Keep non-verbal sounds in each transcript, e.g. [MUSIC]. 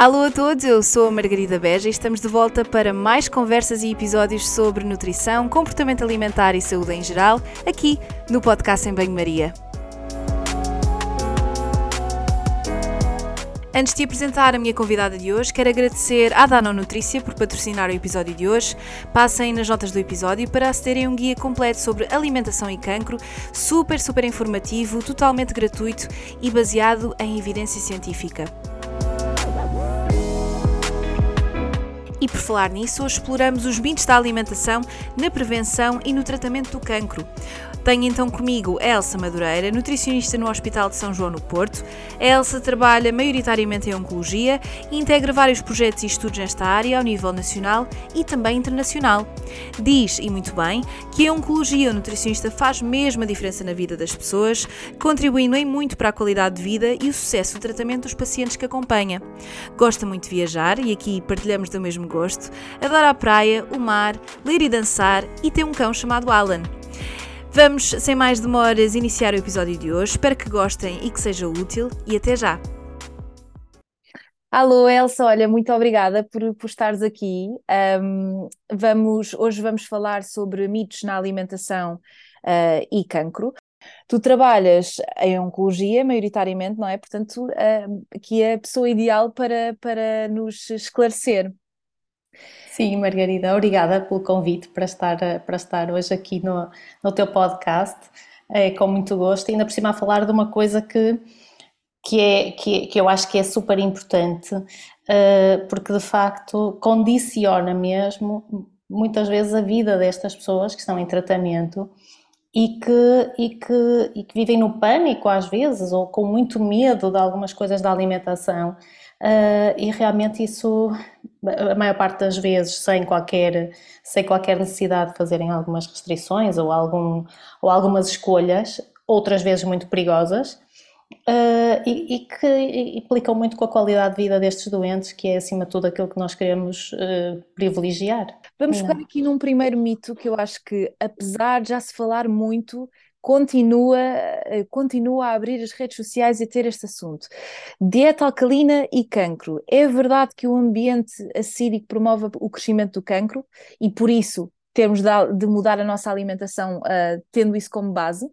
Alô a todos, eu sou a Margarida Beja e estamos de volta para mais conversas e episódios sobre nutrição, comportamento alimentar e saúde em geral, aqui no podcast em Banho-Maria. Antes de apresentar a minha convidada de hoje, quero agradecer à Dano Nutrícia por patrocinar o episódio de hoje. Passem nas notas do episódio para acederem a um guia completo sobre alimentação e cancro, super, super informativo, totalmente gratuito e baseado em evidência científica. E por falar nisso, hoje exploramos os mitos da alimentação na prevenção e no tratamento do cancro. Tenho então comigo Elsa Madureira, nutricionista no Hospital de São João no Porto. A Elsa trabalha maioritariamente em oncologia e integra vários projetos e estudos nesta área ao nível nacional e também internacional. Diz, e muito bem, que a oncologia nutricionista faz mesmo a diferença na vida das pessoas, contribuindo em muito para a qualidade de vida e o sucesso do tratamento dos pacientes que acompanha. Gosta muito de viajar e aqui partilhamos do mesmo gosto. Adora a praia, o mar, ler e dançar e tem um cão chamado Alan. Vamos, sem mais demoras, iniciar o episódio de hoje. Espero que gostem e que seja útil e até já! Alô, Elsa, olha, muito obrigada por, por estares aqui. Um, vamos, hoje vamos falar sobre mitos na alimentação uh, e cancro. Tu trabalhas em oncologia, maioritariamente, não é? Portanto, uh, aqui é a pessoa ideal para, para nos esclarecer. Sim, Margarida, obrigada pelo convite para estar, para estar hoje aqui no, no teu podcast. É com muito gosto, ainda por cima a falar de uma coisa que, que, é, que, que eu acho que é super importante, uh, porque de facto condiciona mesmo muitas vezes a vida destas pessoas que estão em tratamento e que, e que, e que vivem no pânico às vezes ou com muito medo de algumas coisas da alimentação Uh, e realmente isso, a maior parte das vezes, sem qualquer, sem qualquer necessidade de fazerem algumas restrições ou, algum, ou algumas escolhas, outras vezes muito perigosas, uh, e, e, que implicam muito com a qualidade de vida destes doentes, que é acima de tudo aquilo que nós queremos uh, privilegiar. Vamos ficar aqui num primeiro mito que eu acho que, apesar de já se falar muito, continua, eh, continua a abrir as redes sociais e a ter este assunto. Dieta alcalina e cancro. É verdade que o ambiente acídico promove o crescimento do cancro e por isso temos de mudar a nossa alimentação uh, tendo isso como base?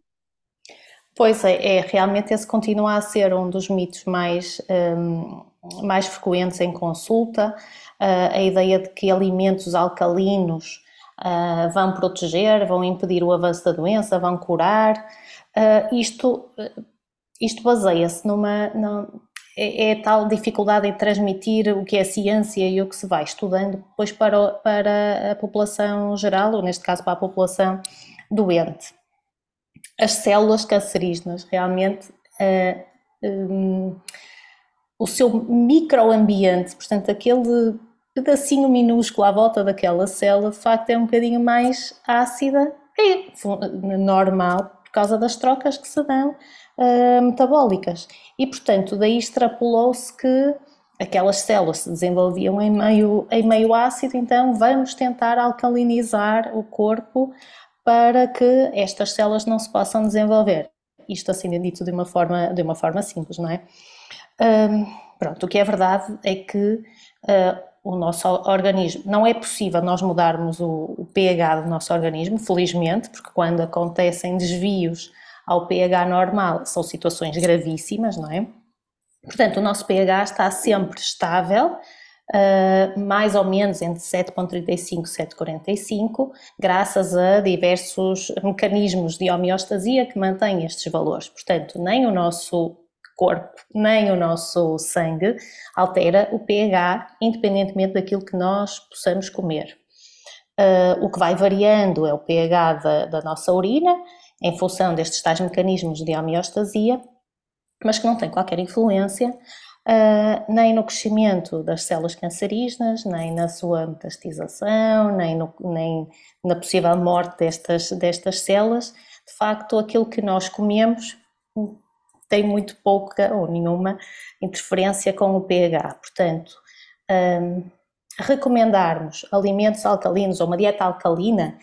Pois é, é, realmente esse continua a ser um dos mitos mais, um, mais frequentes em consulta, uh, a ideia de que alimentos alcalinos uh, vão proteger, vão impedir o avanço da doença, vão curar. Uh, isto, isto baseia-se numa. é, é, tal dificuldade em transmitir o que é ciência e o que se vai estudando depois para, para a população geral, ou neste caso para a população doente. As células cancerígenas realmente. Uh, um, o seu microambiente, portanto, aquele pedacinho minúsculo à volta daquela célula, de facto é um bocadinho mais ácida, é normal, por causa das trocas que se dão uh, metabólicas. E, portanto, daí extrapolou-se que aquelas células se desenvolviam em meio, em meio ácido, então vamos tentar alcalinizar o corpo para que estas células não se possam desenvolver. Isto assim dito de uma forma, de uma forma simples, não é? Um, pronto, o que é verdade é que uh, o nosso organismo. Não é possível nós mudarmos o, o, pH do nosso organismo, felizmente, porque quando acontecem desvios ao pH normal são situações gravíssimas, não é? Portanto, o nosso pH está sempre estável, uh, mais ou menos entre 7,35 e 7,45, graças a diversos mecanismos de homeostasia que mantêm estes valores. Portanto, nem o nosso corpo nem o nosso sangue altera o pH independentemente daquilo que nós possamos comer. Uh, o que vai variando é o pH da, da, nossa urina, em função destes tais mecanismos de homeostasia, mas que não tem qualquer influência uh, nem no crescimento das células cancerígenas, nem na sua metastização, nem, no, nem na possível morte destas, destas células. De facto, aquilo que nós comemos tem muito pouca ou nenhuma interferência com o pH. Portanto, um, recomendarmos alimentos alcalinos ou uma dieta alcalina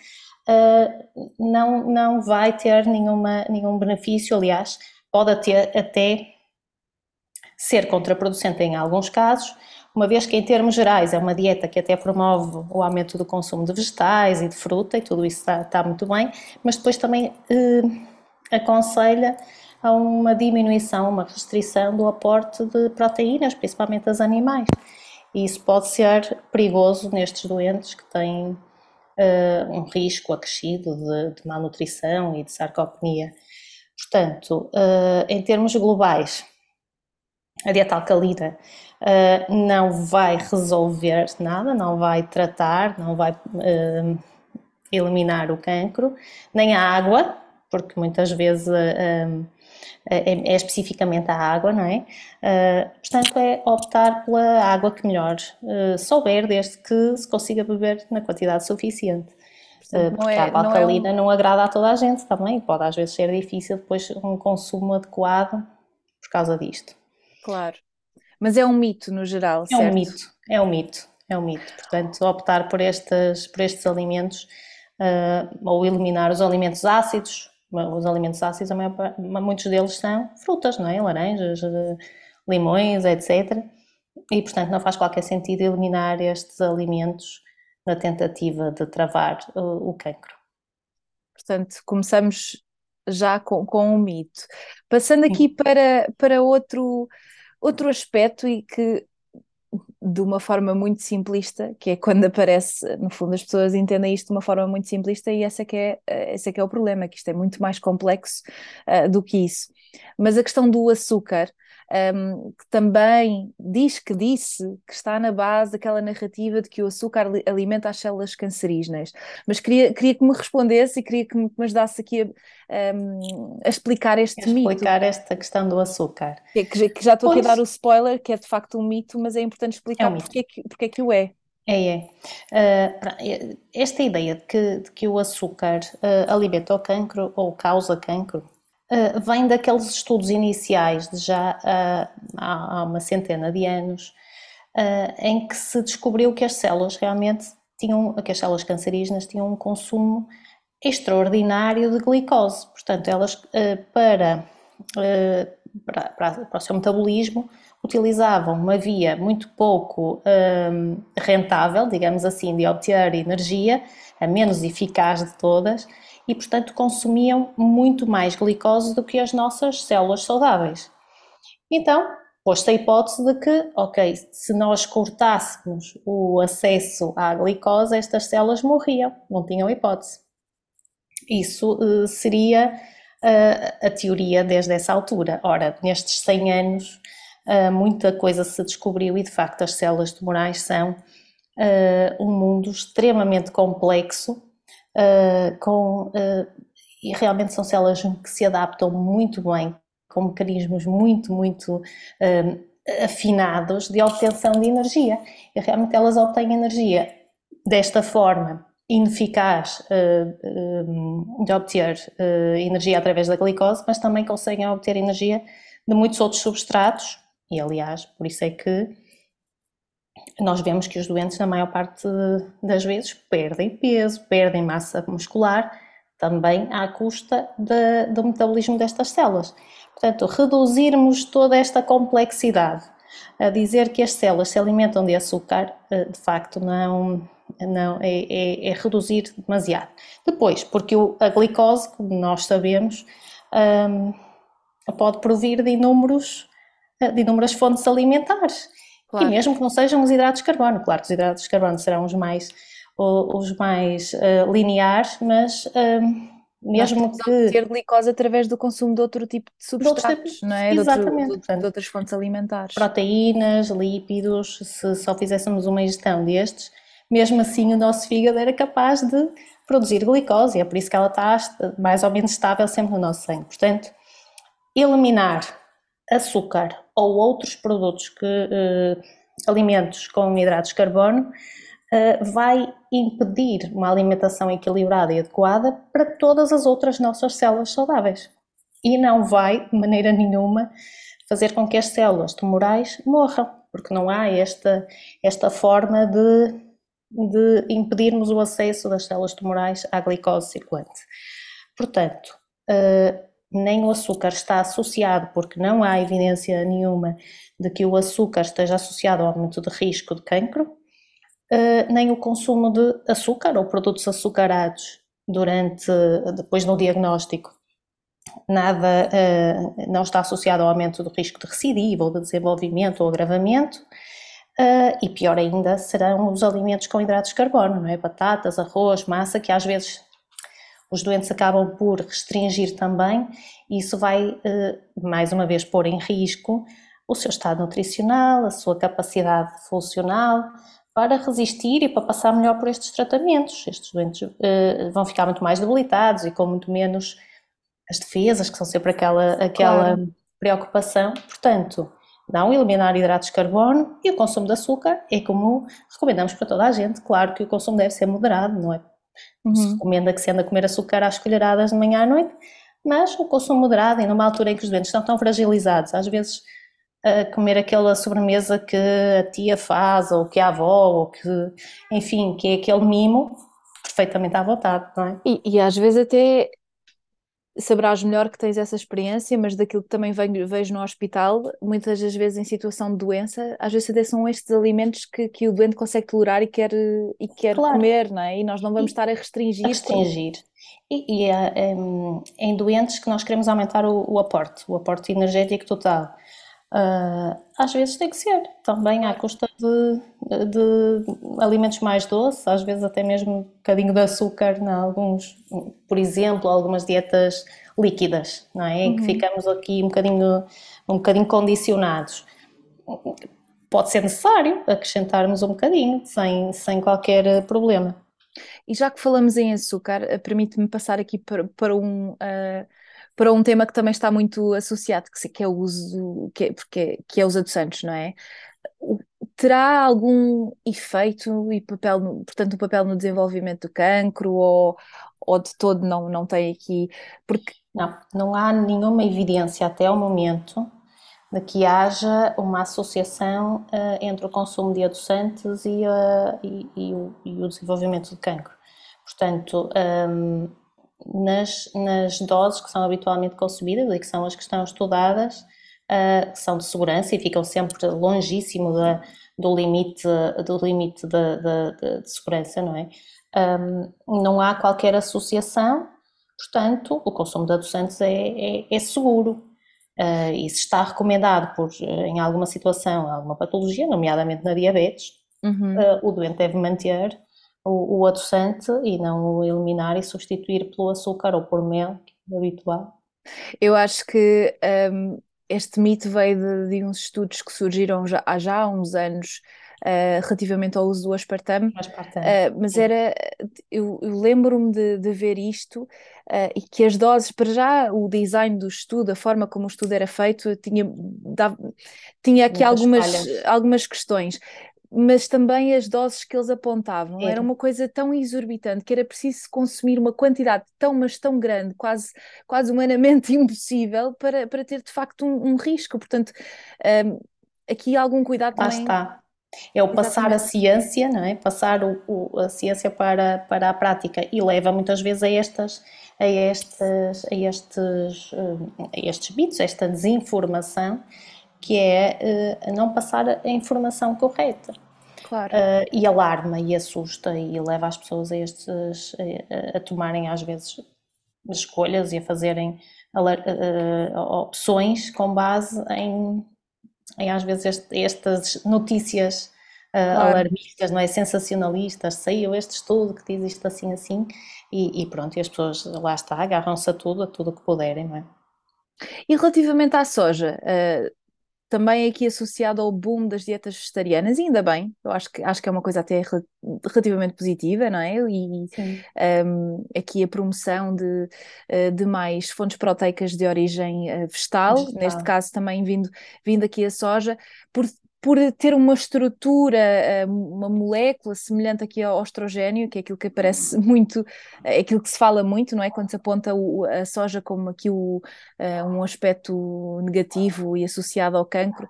uh, não, não vai ter nenhuma, nenhum benefício, aliás, pode até, até ser contraproducente em alguns casos, uma vez que em termos gerais é uma dieta que até promove o aumento do consumo de vegetais e de fruta e tudo isso está, está muito bem, mas depois também eh, aconselha a uma diminuição, uma restrição do aporte de proteínas, principalmente das animais. E isso pode ser perigoso nestes doentes que têm uh, um risco acrescido de, de, malnutrição e de sarcopenia. Portanto, uh, em termos globais, a dieta alcalina uh, não vai resolver nada, não vai tratar, não vai eliminar o cancro, nem a água, porque muitas vezes é, é, especificamente a água, não é? portanto, é optar pela água que melhor souber, desde que se consiga beber na quantidade suficiente. Portanto, porque é, a água alcalina não, é um... não agrada a toda a gente também, pode às vezes ser difícil depois um consumo adequado por causa disto. Claro. Mas é um mito no geral, é certo? É um mito, é um mito, é um mito. Portanto, optar por estes, por estes alimentos uh, ou eliminar os alimentos ácidos, os alimentos ácidos, muitos deles são frutas, não é? Laranjas, limões, etc. E, portanto, não faz qualquer sentido eliminar estes alimentos na tentativa de travar o, o cancro. Portanto, começamos já com, com um mito. Passando aqui para, para outro Outro aspecto e que de uma forma muito simplista, que é quando aparece, no fundo as pessoas entendem isto de uma forma muito simplista e esse é que é, eh, esse é, que é o problema, que isto é muito mais complexo uh, do que isso. Mas a questão do açúcar, um, que também diz que disse que está na base daquela narrativa de que o açúcar alimenta as células cancerígenas. Mas queria, queria que me respondesse e queria que me, que me ajudasse aqui a, um, a explicar este explicar mito. Explicar esta questão do açúcar. Que, que, que já estou pois. aqui a dar o spoiler, que é de facto um mito, mas é importante explicar é um porque, é que, porque é que o é. É, é. Uh, esta ideia de que, de que o açúcar uh, alimenta o cancro ou causa cancro uh, vem daqueles estudos iniciais de já há, há, uma centena de anos, em que se descobriu que as células realmente tinham, que as células cancerígenas tinham um consumo extraordinário de glicose. Portanto, elas para, para, para o seu metabolismo utilizavam uma via muito pouco rentável, digamos assim, de obter energia, a menos eficaz de todas, e portanto consumiam muito mais glicose do que as nossas células saudáveis. Então, pôs-se a hipótese de que, ok, se nós cortássemos o acesso à glicose, estas células morriam, não tinham hipótese. Isso uh, seria uh, a teoria desde essa altura. Ora, nestes 100 anos, uh, muita coisa se descobriu e de facto as células tumorais são um mundo extremamente complexo uh, com, e realmente são células que se adaptam muito bem, com mecanismos muito, muito afinados de obtenção de energia. E realmente elas obtêm energia desta forma ineficaz de obter energia através da glicose, mas também conseguem obter energia de muitos outros substratos e aliás, por isso é que nós vemos que os doentes, na maior parte das vezes, perdem peso, perdem massa muscular, também à custa de, do metabolismo destas células. Portanto, reduzirmos toda esta complexidade a dizer que as células se alimentam de açúcar, eh, de facto, não, não é, é, é reduzir demasiado. Depois, porque a glicose, como nós sabemos, um, pode provir de inúmeros de inúmeras fontes alimentares. Claro. E mesmo que não sejam os hidratos de carbono, claro que os hidratos de carbono serão os mais, os mais uh, lineares, mas uh, mesmo que. ter glicose através do consumo de outro tipo de substratos, de não é? Exatamente. De, outro, de, outras fontes alimentares. Proteínas, lípidos, se só fizéssemos uma ingestão destes, mesmo assim o nosso fígado era capaz de produzir glicose, e é por isso que ela está mais ou menos estável sempre no nosso sangue. Portanto, eliminar açúcar ou outros produtos que uh, alimentos com hidratos de carbono uh, vai impedir uma alimentação equilibrada e adequada para todas as outras nossas células saudáveis e não vai de maneira nenhuma fazer com que as células tumorais morram, porque não há esta, esta forma de, de impedirmos o acesso das células tumorais à glicose circulante. Portanto, uh, nem o açúcar está associado, porque não há evidência nenhuma de que o açúcar esteja associado ao aumento de risco de cancro, uh, nem o consumo de açúcar ou produtos açucarados durante, depois no diagnóstico. Nada uh, não está associado ao aumento do risco de recidiva ou de desenvolvimento ou agravamento. Uh, e pior ainda serão os alimentos com hidratos de carbono, não é? Batatas, arroz, massa, que às vezes os doentes acabam por restringir também, e isso vai, uh, mais uma vez, pôr em risco o seu estado nutricional, a sua capacidade funcional, para resistir e para passar melhor por estes tratamentos. Estes doentes uh, vão ficar muito mais debilitados e com muito menos as defesas, que são sempre aquela, aquela claro. preocupação. Portanto, não eliminar hidratos de carbono e o consumo de açúcar é como recomendamos para toda a gente. Claro que o consumo deve ser moderado, não é? Uhum. Se recomenda que se anda a comer açúcar às colheradas de manhã à noite, mas o consumo moderado e numa altura em que os doentes estão tão fragilizados, às vezes a comer aquela sobremesa que a tia faz, ou que a avó, ou que, enfim, que é aquele mimo, perfeitamente à vontade, não é? E, e às vezes até saberás melhor que tens essa experiência, mas daquilo que também venho, vejo no hospital, muitas das vezes em situação de doença, às vezes até são estes alimentos que, que o doente consegue tolerar e quer, e quer claro. comer, não é? E nós não vamos e, estar a restringir. A restringir. E, e é, é, em doentes que nós queremos aumentar o, o aporte, o aporte energético total. Uh, às vezes tem que ser, também à custa de, de, alimentos mais doces, às vezes até mesmo um bocadinho de açúcar, em alguns, por exemplo, algumas dietas líquidas, não é? Em que uhum. ficamos aqui um bocadinho, um bocadinho condicionados. Pode ser necessário acrescentarmos um bocadinho, sem, sem qualquer problema. E já que falamos em açúcar, permite-me passar aqui para, para um. Uh para um tema que também está muito associado, que, é o uso, que é, porque, que é os adoçantes, não é? Terá algum efeito e papel, portanto, um papel no desenvolvimento do cancro ou, ou de todo não, não tem aqui? Porque... Não, não há nenhuma evidência até o momento de que haja uma associação uh, entre o consumo de adoçantes e, uh, e, e, o, e, o, desenvolvimento do cancro. Portanto, um, nas, nas doses que são habitualmente consumidas e que são as que estão estudadas, uh, são de segurança e ficam sempre longíssimo da, do limite, do limite de, de, de, de segurança, não é? Um, não há qualquer associação, portanto, o consumo de adoçantes é, é, é seguro. Uh, e se está recomendado por, em alguma situação, alguma patologia, nomeadamente na diabetes, uhum. uh, o doente deve manter o, o adoçante e não o eliminar e substituir pelo açúcar ou por mel, que é habitual. Eu acho que um, este mito veio de, de, uns estudos que surgiram já, há já uns anos uh, relativamente ao uso do aspartame, aspartame. Uh, mas era, eu, eu lembro-me de, de, ver isto uh, e que as doses, para já o design do estudo, a forma como o estudo era feito, tinha, dava, tinha aqui algumas, algumas questões mas também as doses que eles apontavam era. era. uma coisa tão exorbitante que era preciso consumir uma quantidade tão, mas tão grande, quase, quase humanamente [LAUGHS] impossível, para, para ter de facto um, um risco. Portanto, um, aqui algum cuidado também. está. É o passar Exatamente. a ciência, não é? Passar o, o, a ciência para, para a prática e leva muitas vezes a estas a estes, a estes, hum, a estes mitos, esta desinformação que é uh, não passar a informação correta. Claro. Uh, e alarma e assusta e leva as pessoas a, estes, a, a tomarem às vezes escolhas e a fazerem uh, opções com base em, em às vezes este, estas notícias claro. alarmistas, não é? sensacionalistas, saiu este estudo que diz isto assim assim e, e pronto, e as pessoas lá está, agarram-se a tudo, a tudo o que puderem, não é? E relativamente à soja, uh, também aqui associado ao boom das dietas vegetarianas, e ainda bem, eu acho que, acho que é uma coisa até relativamente positiva, não é? E um, aqui a promoção de, eh, de mais fontes proteicas de origem eh, vegetal, vegetal, neste caso também vindo, vindo aqui a soja, por por ter uma estrutura, eh, uma molécula semelhante aqui ao estrogênio, que é aquilo que aparece [LAUGHS] muito, é aquilo que se fala muito, não é? Quando se aponta a soja como aqui o, uh, um aspecto negativo e associado ao cancro.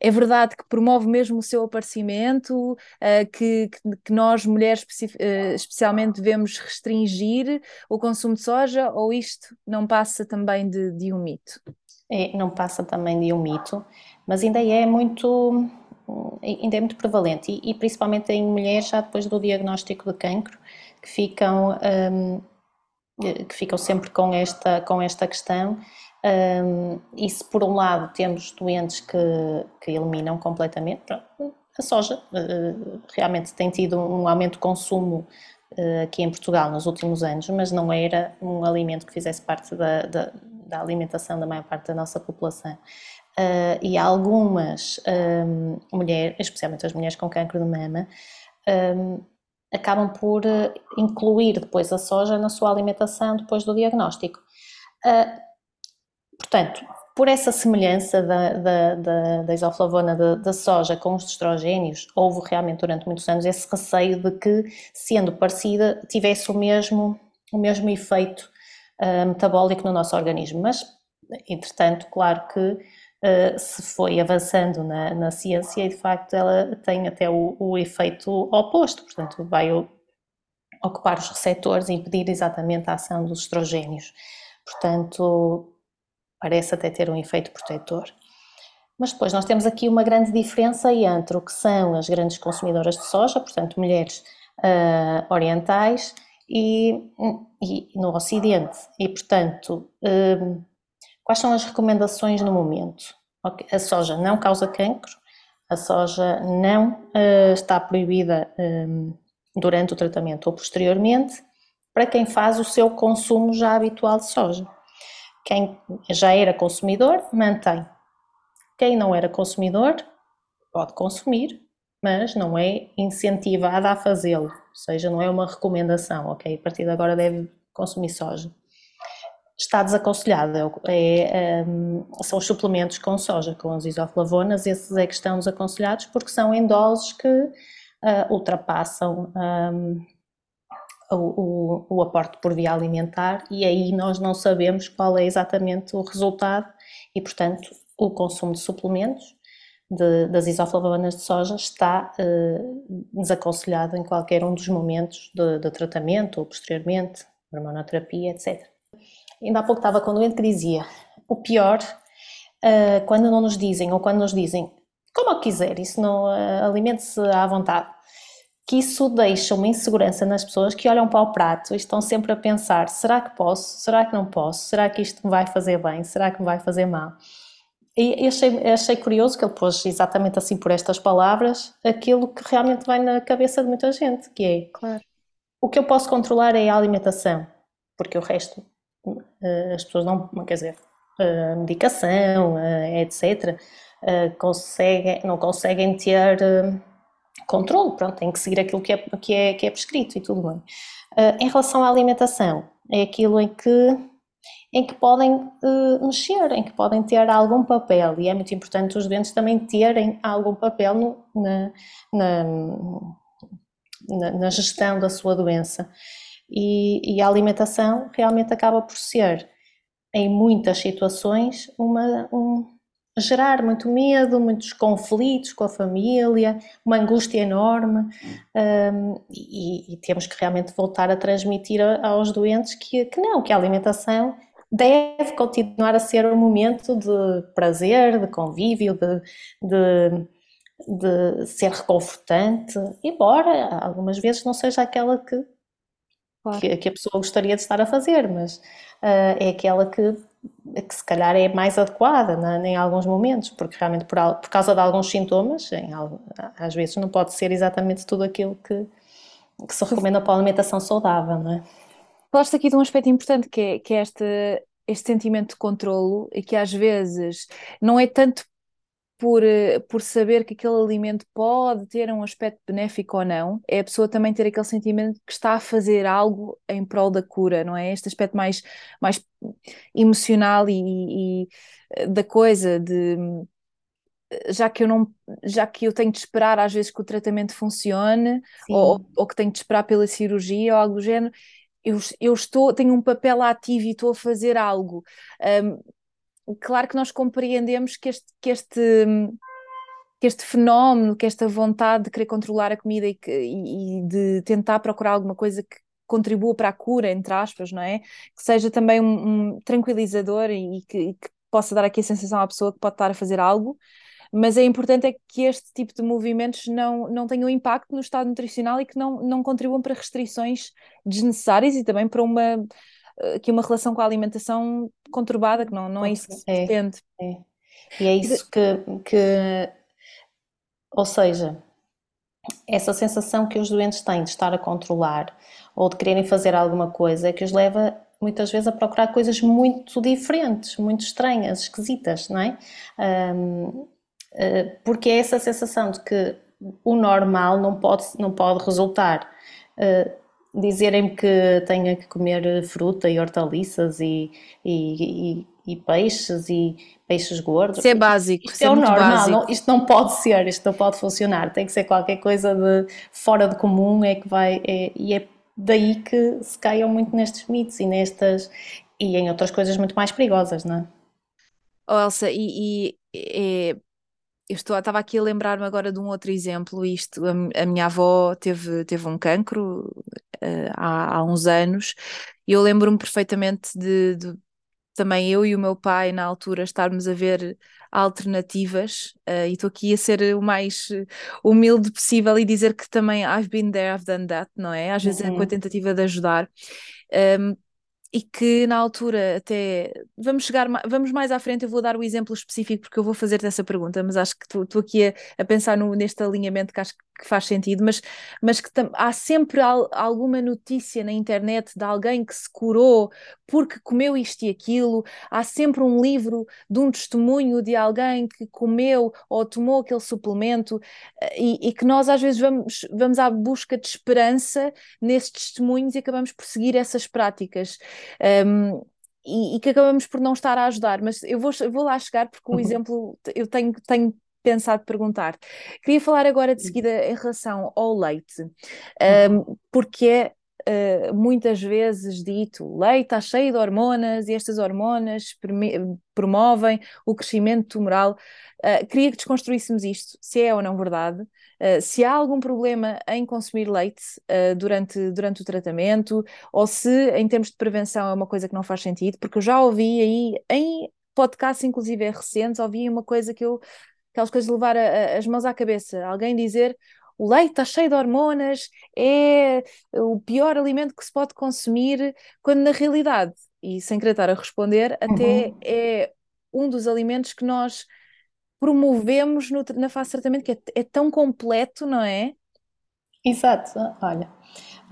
é verdade que promove mesmo o seu aparecimento, uh, que, que, nós, mulheres especialmente, devemos restringir o consumo de soja, ou isto não passa também de, de um mito? É, não passa também de um mito, mas ainda é muito ainda é muito prevalente. E, e, principalmente em mulheres já depois do diagnóstico de cancro que ficam um, que ficam sempre com esta com esta questão. Um, e se por um lado temos doentes que, que eliminam completamente, a soja uh, realmente tem tido um aumento de consumo uh, aqui em Portugal nos últimos anos, mas não era um alimento que fizesse parte da, da, da alimentação da maior parte da nossa população. Uh, e algumas um, mulheres, especialmente as mulheres com cancro de mama, um, acabam por incluir depois a soja na sua alimentação depois do diagnóstico. Uh, Portanto, por essa semelhança da, da, da, da isoflavona da, da, soja com os estrogénios, houve realmente durante muitos anos esse receio de que, sendo parecida, tivesse o mesmo, o mesmo efeito uh, metabólico no nosso organismo. Mas, entretanto, claro que uh, se foi avançando na, na, ciência e, de facto, ela tem até o, o efeito oposto, portanto, vai ocupar os receptores e impedir exatamente a ação dos estrogénios. Portanto, parece até ter um efeito protetor. Mas depois nós temos aqui uma grande diferença entre o que são as grandes consumidoras de soja, portanto, mulheres uh, orientais, e, e, no Ocidente. E, portanto, uh, quais são as recomendações no momento? A soja não causa cancro, a soja não uh, está proibida um, durante o tratamento ou posteriormente, para quem faz o seu consumo já habitual de soja. Quem já era consumidor, mantém. Quem não era consumidor, pode consumir, mas não é incentivada a fazê-lo, ou seja, não é uma recomendação, ok? A partir de agora deve consumir soja. Está desaconselhado, é, é, são os suplementos com soja, com as isoflavonas, esses é que estão desaconselhados porque são em doses que uh, ultrapassam um, o, o, o, aporte por via alimentar e aí nós não sabemos qual é exatamente o resultado e, portanto, o consumo de suplementos de, das isoflavonas de soja está eh, desaconselhado em qualquer um dos momentos de, de tratamento ou posteriormente, hormonoterapia, etc. Ainda há pouco estava com um doente que dizia o pior, eh, quando não nos dizem ou quando nos dizem como quiser, isso não eh, alimente-se à vontade que isso deixa uma insegurança nas pessoas que olham para o prato e estão sempre a pensar: será que posso? Será que não posso? Será que isto me vai fazer bem? Será que me vai fazer mal? E achei, achei curioso que ele pôs exatamente assim por estas palavras aquilo que realmente vai na cabeça de muita gente, que é claro. o que eu posso controlar é a alimentação, porque o resto eh, as pessoas não, quer dizer, a medicação, etc., conseguem, não conseguem ter controle, pronto, tem que seguir aquilo que é, que é, que é prescrito e tudo bem. Em relação à alimentação, é aquilo em que, em que podem uh, mexer, em que podem ter algum papel, e é muito importante os doentes também terem algum papel no, na, na, na, gestão da sua doença. E, e a alimentação realmente acaba por ser, em muitas situações, uma, um, gerar muito medo, muitos conflitos com a família, uma angústia enorme um, e, e, temos que realmente voltar a transmitir aos doentes que, que não, que a alimentação deve continuar a ser um momento de prazer, de convívio, de, de, de ser reconfortante, embora algumas vezes não seja aquela que, claro. que, que, a pessoa gostaria de estar a fazer, mas uh, é aquela que que se calhar é mais adequada né, em alguns momentos, porque realmente por, por causa de alguns sintomas, em, às vezes não pode ser exatamente tudo aquilo que, que se recomenda para a alimentação saudável, não é? Falaste aqui de um aspecto importante que é, que é este, este sentimento de controlo e que às vezes não é tanto por, eh, por saber que aquele alimento pode ter um aspecto benéfico ou não, é a pessoa também ter aquele sentimento que está a fazer algo em prol da cura, não é? Este aspecto mais, mais emocional e, e eh, da coisa, de já que eu não já que eu tenho de esperar às vezes que o tratamento funcione ou, ou, que tenho de esperar pela cirurgia ou algo do género eu, eu estou tenho um papel ativo e estou a fazer algo um, claro que nós compreendemos que este, que este, que este fenómeno, que esta vontade de querer controlar a comida e, que, e, de tentar procurar alguma coisa que contribua para a cura, entre aspas, não é? Que seja também um, um tranquilizador e, e, que, e que possa dar aqui a sensação à pessoa que pode estar a fazer algo, mas é importante é que este tipo de movimentos não, não tenham impacto no estado nutricional e que não, não contribuam para restrições desnecessárias e também para uma, eh, que uma relação com a alimentação conturbada, que não, não é isso que se é, pretende. É. E é isso que, que, ou seja, essa sensação que os doentes têm de estar a controlar ou de quererem fazer alguma coisa é que os leva muitas vezes a procurar coisas muito diferentes, muito estranhas, esquisitas, não é? Um, porque é essa sensação de que o normal não pode, não pode resultar. Uh, Dizerem-me que tenha que comer fruta e hortaliças e, e, e, e peixes e peixes gordos. Isso é básico. Isto é, é o normal, não, isto não pode ser, isto não pode funcionar. Tem que ser qualquer coisa de fora de comum é que vai. É, e é daí que se caiam muito nestes mitos e nestas e em outras coisas muito mais perigosas, não é? Oh, Elsa, e, e é eu estou, estava aqui a lembrar-me agora de um outro exemplo. Isto, a, a minha avó teve, teve um cancro uh, há, há uns anos e eu lembro-me perfeitamente de, de, também eu e o meu pai na altura estarmos a ver alternativas uh, e estou aqui a ser o mais humilde possível e dizer que também I've been there, I've done that, não é? Às vezes é com a uhum. tentativa de ajudar. Um, e que na altura até vamos chegar vamos mais à frente eu vou dar o exemplo específico porque eu vou fazer-te essa pergunta mas acho que estou aqui a, a, pensar no, neste alinhamento que acho que faz sentido mas, mas que há sempre al, alguma notícia na internet de alguém que se curou porque comeu isto e aquilo há sempre um livro de um testemunho de alguém que comeu ou tomou aquele suplemento eh, e, e que nós às vezes vamos, vamos à busca de esperança nesses testemunhos e acabamos por seguir essas práticas um, e, e, que acabamos por não estar a ajudar. Mas eu vou, vou lá chegar porque o uhum. exemplo eu tenho, tenho pensado perguntar. Queria falar agora de seguida em relação ao leite, um, porque é Uh, muitas vezes dito leite está cheio de hormonas e estas hormonas promovem o crescimento tumoral. Uh, queria que desconstruíssemos isto, se é ou não verdade, uh, se há algum problema em consumir leite durante, durante o tratamento, ou se em termos de prevenção é uma coisa que não faz sentido, porque eu já ouvi aí em podcasts, inclusive recentes, ouvi uma coisa que eu, aquelas coisas de levar a, a, as mãos à cabeça, alguém dizer o leite está cheio de hormonas, é o pior alimento que se pode consumir, quando na realidade, e sem querer estar a responder, até uhum. é um dos alimentos que nós promovemos no, na fase de tratamento, que é, é tão completo, não é? Exato, olha.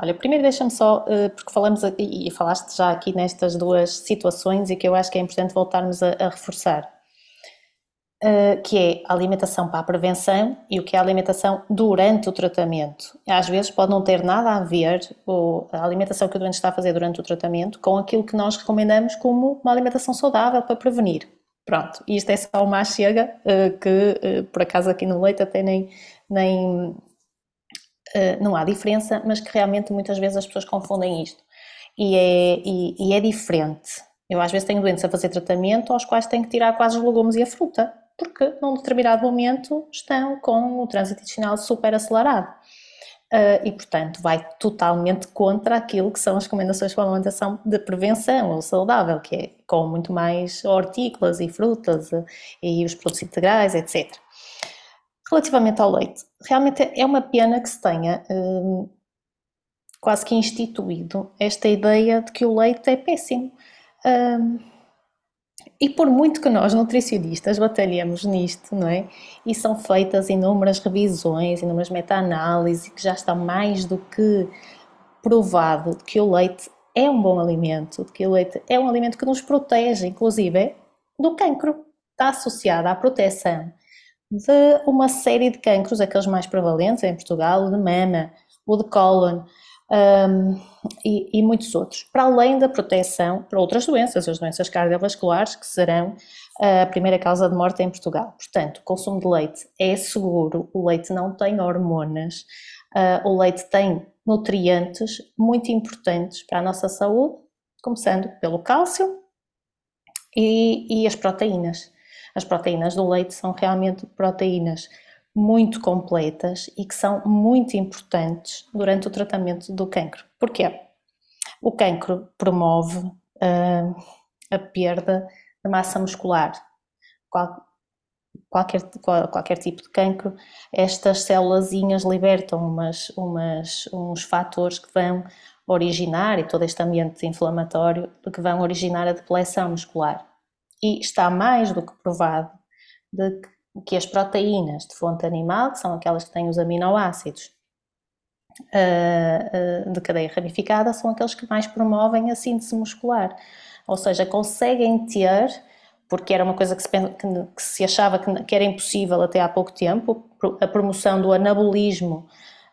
Olha, primeiro deixa-me só, eh, porque falamos e falaste já aqui nestas duas situações e que eu acho que é importante voltarmos a, a reforçar. Uh, que é a alimentação para a prevenção e o que é a alimentação durante o tratamento. Às vezes pode não ter nada a ver a alimentação que o doente está a fazer durante o tratamento com aquilo que nós recomendamos como uma alimentação saudável para prevenir. Pronto, isto é só uma chega uh, que uh, por acaso aqui no leite até nem, nem não há diferença, mas que realmente muitas vezes as pessoas confundem isto. E é, e, e é diferente. Eu às vezes tenho doentes a fazer tratamento aos quais tenho que tirar quase os legumes e a fruta porque num determinado momento estão com o trânsito intestinal super acelerado. Uh, e, portanto, vai totalmente contra aquilo que são as recomendações para a alimentação de prevenção ou saudável, que é com muito mais hortícolas e frutas uh, e os produtos integrais, etc. Relativamente ao leite, realmente é uma pena que se tenha uh, quase que instituído esta ideia de que o leite é péssimo. E por muito que nós, nutricionistas, batalhemos nisto, não é? E são feitas inúmeras revisões, inúmeras meta-análises, que já está mais do que provado que o leite é um bom alimento, que o leite é um alimento que nos protege, inclusive, do cancro. Está associado à proteção de uma série de cancros, aqueles mais prevalentes em Portugal, o de mama, o de cólon, um, e, e, muitos outros, para além da proteção para outras doenças, as doenças cardiovasculares, que serão a primeira causa de morte em Portugal. Portanto, o consumo de leite é seguro, o leite não tem hormonas, uh, o leite tem nutrientes muito importantes para a nossa saúde, começando pelo cálcio e, e as proteínas. As proteínas do leite são realmente proteínas muito completas e que são muito importantes durante o tratamento do cancro. Porquê? O cancro promove uh, a perda de massa muscular. Qual, qualquer, qual, qualquer tipo de cancro, estas células libertam umas, umas, uns fatores que vão originar, e todo este ambiente inflamatório, que vão originar a depleção muscular. E está mais do que provado de que que as proteínas de fonte animal, que são aquelas que têm os aminoácidos uh, uh, de cadeia ramificada, são aqueles que mais promovem a síntese muscular. Ou seja, conseguem ter, porque era uma coisa que se, que se achava que, que, era impossível até há pouco tempo, a promoção do anabolismo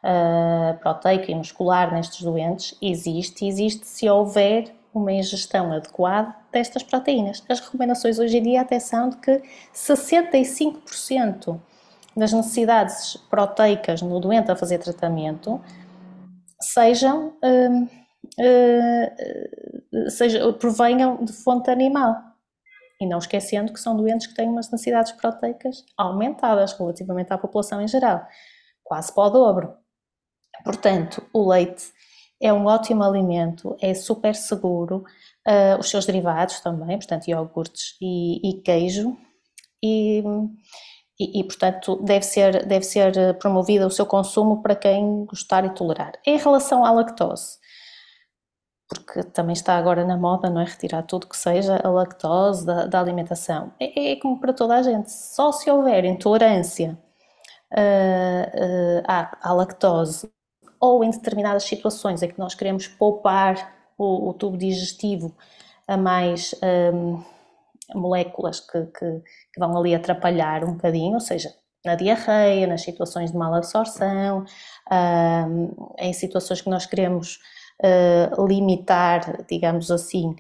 uh, proteico e muscular nestes doentes existe, existe se houver uma ingestão adequada destas proteínas. As recomendações hoje em dia até são de que 65% das necessidades proteicas no doente a fazer tratamento sejam, uh, uh, seja, provenham de fonte animal. E não esquecendo que são doentes que têm umas necessidades proteicas aumentadas relativamente à população em geral, quase para o dobro. Portanto, o leite é um ótimo alimento, é super seguro, uh, os seus derivados também, portanto, iogurtes e, e queijo, e, e, e, portanto, deve ser, deve ser promovido o seu consumo para quem gostar e tolerar. Em relação à lactose, porque também está agora na moda, não é? Retirar tudo que seja a lactose da, da alimentação. É, é, como para toda a gente, só se houver intolerância uh, uh, à, à lactose ou em determinadas situações em que nós queremos poupar o, o tubo digestivo a mais um, moléculas que, que, que, vão ali atrapalhar um bocadinho, ou seja, na diarreia, nas situações de mala absorção, um, em situações que nós queremos uh, limitar, digamos assim,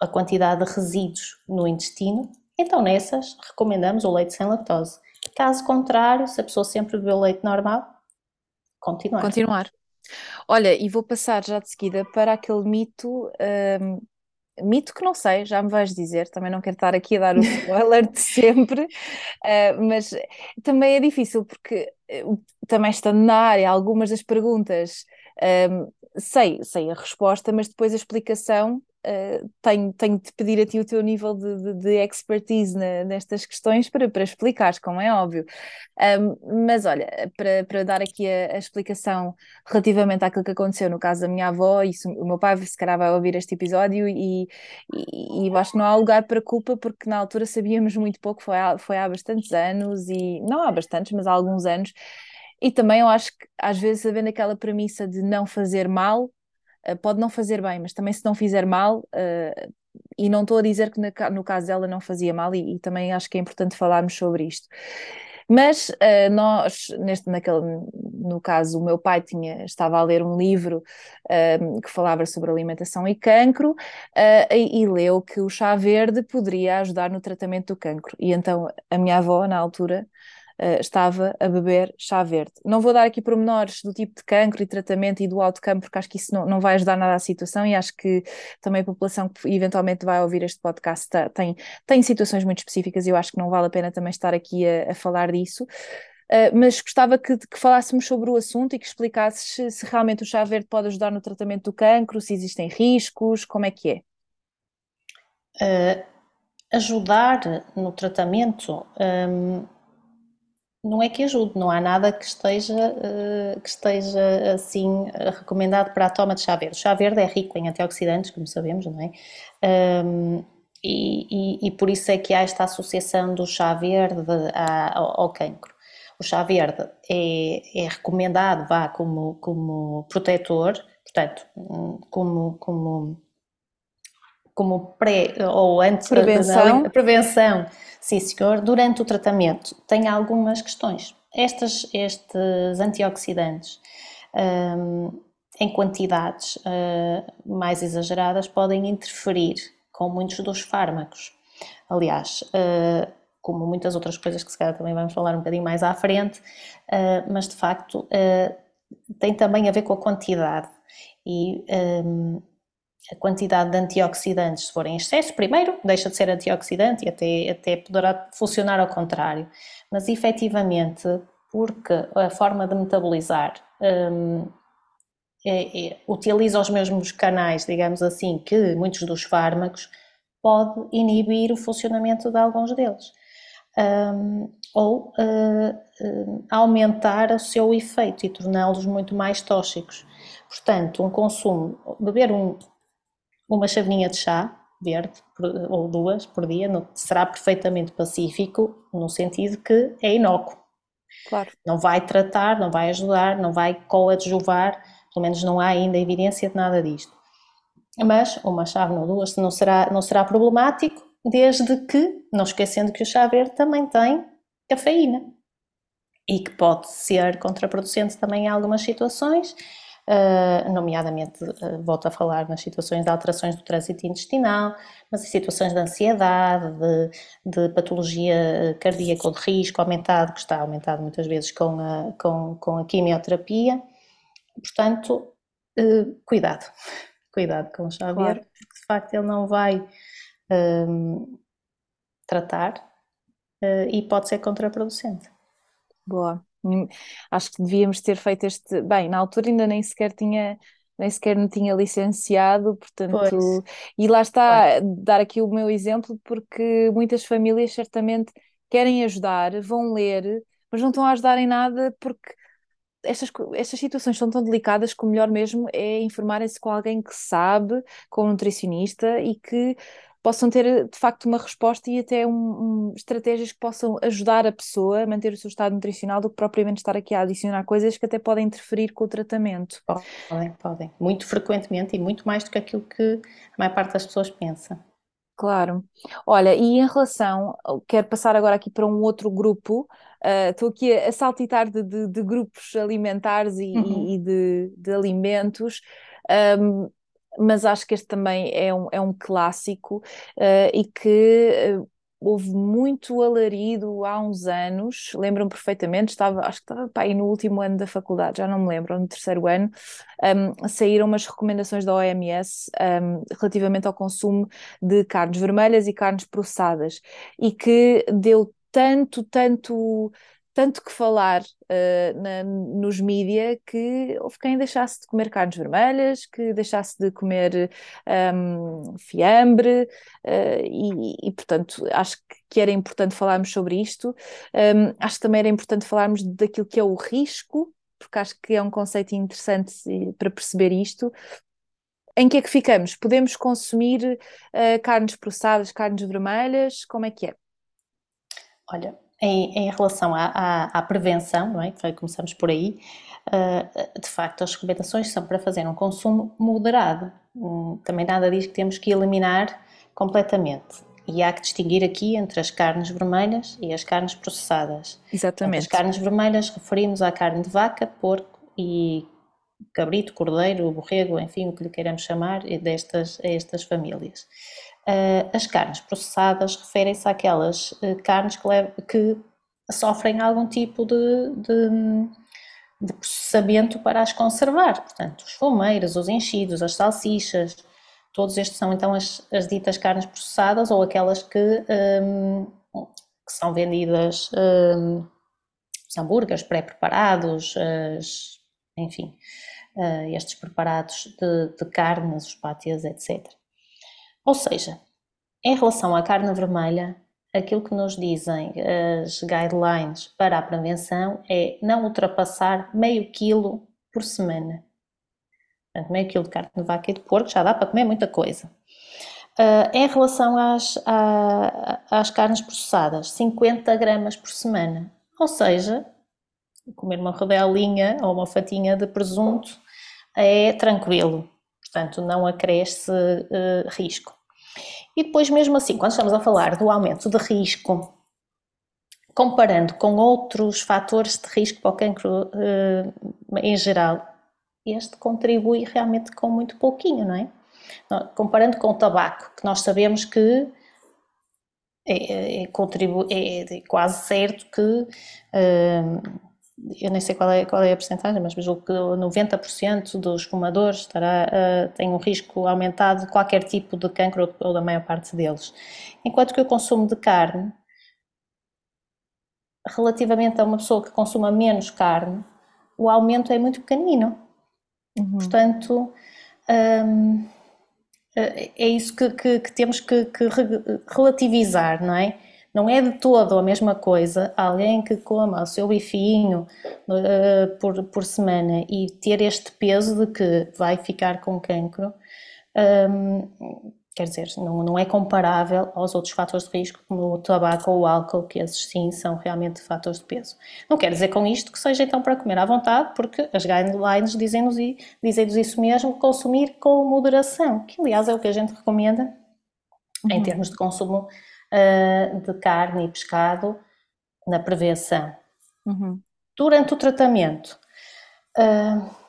a quantidade de resíduos no intestino, então nessas recomendamos o leite sem lactose. Caso contrário, se a pessoa sempre bebeu leite normal, continuar. Continuar. Olha, e vou passar já de seguida para aquele mito, um, mito que não sei, já me vais dizer, também não quero estar aqui a dar o [LAUGHS] spoiler de sempre, uh, mas também é difícil porque uh, também estando na área, algumas das perguntas um, sei, sei a resposta, mas depois a explicação uh, tenho, tenho de pedir a ti o teu nível de, de, de expertise na, nestas questões para, para explicares, como é óbvio. Um, mas olha, para, para dar aqui a, a, explicação relativamente àquilo que aconteceu no caso da minha avó, o meu pai se calhar vai ouvir este episódio e, e, e acho que não há lugar para culpa porque na altura sabíamos muito pouco, foi há, foi há bastantes anos e não há bastantes, mas há alguns anos. E também eu acho que às vezes havendo aquela premissa de não fazer mal, pode não fazer bem, mas também se não fizer mal, uh, e não estou a dizer que no caso dela não fazia mal, e, e, também acho que é importante falarmos sobre isto. Mas uh, nós, neste, naquele, no caso, o meu pai tinha, estava a ler um livro uh, que falava sobre alimentação e cancro e, e leu que o chá verde poderia ajudar no tratamento do cancro. E então a minha avó, na altura, uh, estava a beber chá verde. Não vou dar aqui pormenores do tipo de cancro e tratamento e do autocampo, porque acho que isso não, não vai ajudar nada à situação e acho que também a população que eventualmente vai ouvir este podcast tá, tem, tem situações muito específicas e eu acho que não vale a pena também estar aqui a, a falar disso. Uh, mas gostava que, que, falássemos sobre o assunto e que explicasses se, se, realmente o chá verde pode ajudar no tratamento do cancro, se existem riscos, como é que é? Uh, ajudar no tratamento, um, não é que ajude, não há nada que esteja, uh, que esteja assim recomendado para a toma de chá verde. O chá verde é rico em antioxidantes, como sabemos, não é? E, e, e, por isso é que há esta associação do chá verde ao, ao cancro. O chá verde é, é recomendado vá, como, como protetor, portanto, como, como, como pré ou antes prevenção. da prevenção Sim, senhor. Durante o tratamento tem algumas questões. Estas, estes antioxidantes, um, em quantidades uh, mais exageradas, podem interferir com muitos dos fármacos. Aliás, uh, como muitas outras coisas que se calhar também vamos falar um bocadinho mais à frente, uh, mas de facto tem também a ver com a quantidade. E um, a quantidade de antioxidantes, se for em excesso, primeiro deixa de ser antioxidante e até, até poderá funcionar ao contrário. Mas efetivamente porque a forma de metabolizar um, é, é, utiliza os mesmos canais, digamos assim, que muitos dos fármacos, pode inibir o funcionamento de alguns deles. Um, ou uh, uh, aumentar o seu efeito e torná-los muito mais tóxicos. Portanto, um consumo, beber um, uma chavinha de chá verde ou duas por dia será perfeitamente pacífico no sentido que é inócuo. Claro. Não vai tratar, não vai ajudar, não vai coadjuvar, pelo menos não há ainda evidência de nada disto. Mas uma chave ou duas não será, não será problemático, desde que, não esquecendo que o chá verde também tem cafeína e que pode ser contraproducente também em algumas situações, uh, nomeadamente, uh, volto a falar nas situações de alterações do trânsito intestinal, mas em situações de ansiedade, de, de patologia cardíaca ou de risco aumentado, que está aumentado muitas vezes com a, com, com a quimioterapia. Portanto, uh, cuidado, [LAUGHS] cuidado com o chá claro. porque de facto ele não vai tratar uh, e pode ser contraproducente. Boa. Hum, acho que devíamos ter feito este. Bem, na altura ainda nem sequer tinha. Nem sequer me tinha licenciado, portanto, pois. e lá está, pois. dar aqui o meu exemplo, porque muitas famílias certamente querem ajudar, vão ler, mas não estão a ajudar em nada porque estas, estas situações são tão delicadas que o melhor mesmo é informarem-se com alguém que sabe, com um nutricionista e que possam ter de facto uma resposta e até um, um, estratégias que possam ajudar a pessoa a manter o seu estado nutricional do que propriamente estar aqui a adicionar coisas que até podem interferir com o tratamento. Podem, podem. Muito frequentemente e muito mais do que aquilo que a maior parte das pessoas pensa. Claro. Olha, e em relação, quero passar agora aqui para um outro grupo, uh, estou aqui a, a saltitar de, de, de, grupos alimentares e, uhum. e de, de, alimentos. Um, mas acho que este também é um, é um clássico uh, e que uh, houve muito alarido há uns anos, lembro-me perfeitamente, estava, acho que estava pá, aí no último ano da faculdade, já não me lembro, no terceiro ano, um, saíram umas recomendações da OMS um, relativamente ao consumo de carnes vermelhas e carnes processadas e que deu tanto, tanto tanto que falar uh, na, nos mídia que houve quem deixasse de comer carnes vermelhas, que deixasse de comer um, fiambre, uh, e, e, portanto acho que era importante falarmos sobre isto. Um, acho que também era importante falarmos daquilo que é o risco, porque acho que é um conceito interessante para perceber isto. Em que é que ficamos? Podemos consumir uh, carnes processadas, carnes vermelhas? Como é que é? Olha, em, em relação à, à, à, prevenção, não é? começamos por aí, uh, de facto as recomendações são para fazer um consumo moderado. Um, também nada diz que temos que eliminar completamente. E há que distinguir aqui entre as carnes vermelhas e as carnes processadas. Exatamente. as carnes vermelhas referimos à carne de vaca, porco e cabrito, cordeiro, borrego, enfim, o que lhe queiramos chamar, destas, a estas famílias. Uh, as carnes processadas referem-se àquelas uh, carnes que, que, sofrem algum tipo de, de, de, processamento para as conservar. Portanto, os fumeiros, os enchidos, as salsichas, todos estes são então as, as ditas carnes processadas ou aquelas que, um, que são vendidas, um, os hambúrgueres pré-preparados, enfim, uh, estes preparados de, de carnes, os pátias, etc. Ou seja, em relação à carne vermelha, aquilo que nos dizem as guidelines para a prevenção é não ultrapassar meio quilo por semana. Portanto, meio quilo de carne de vaca e de porco já dá para comer muita coisa. Uh, em relação às, à, às carnes processadas, 50 gramas por semana. Ou seja, comer uma rodelinha ou uma fatinha de presunto é tranquilo portanto não acresce uh, risco. E depois, mesmo assim, quando estamos a falar do aumento de risco, comparando com outros fatores de risco para o cancro uh, em geral, este contribui realmente com muito pouquinho, não é? Comparando com o tabaco, que nós sabemos que é, é, é, é quase certo que uh, eu nem sei qual é, qual é a porcentagem, mas vejo que 90% dos fumadores estará, uh, têm um risco aumentado de qualquer tipo de cancro ou da maior parte deles. Enquanto que o consumo de carne relativamente a uma pessoa que consuma menos carne, o aumento é muito pequenino. Uhum. Portanto, hum, é isso que, que, que temos que, que, relativizar, não é? Não é de todo a mesma coisa alguém que coma o seu bifinho uh, por, por semana e ter este peso de que vai ficar com cancro. Um, quer dizer, não, não é comparável aos outros fatores de risco, como o tabaco ou o álcool, que esses sim são realmente fatores de peso. Não quer dizer com isto que seja então para comer à vontade, porque as guidelines dizem-nos dizem isso mesmo, consumir com moderação, que aliás é o que a gente recomenda uhum. em termos de consumo uh, de carne e pescado na prevenção. Uhum. Durante o tratamento, uh,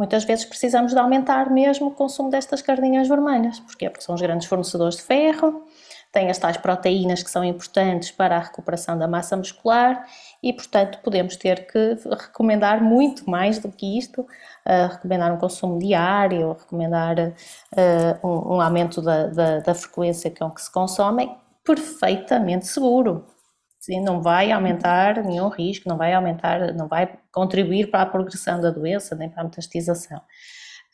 Muitas vezes precisamos de aumentar mesmo o consumo destas carninhas vermelhas. Porquê? Porque são os grandes fornecedores de ferro, têm as tais proteínas que são importantes para a recuperação da massa muscular e, portanto, podemos ter que recomendar muito mais do que isto, uh, recomendar um consumo diário, recomendar uh, um, um, aumento da, da, da frequência com que se consomem, perfeitamente seguro. Sim, não vai aumentar nenhum risco, não vai aumentar, não vai contribuir para a progressão da doença, nem para a metastização.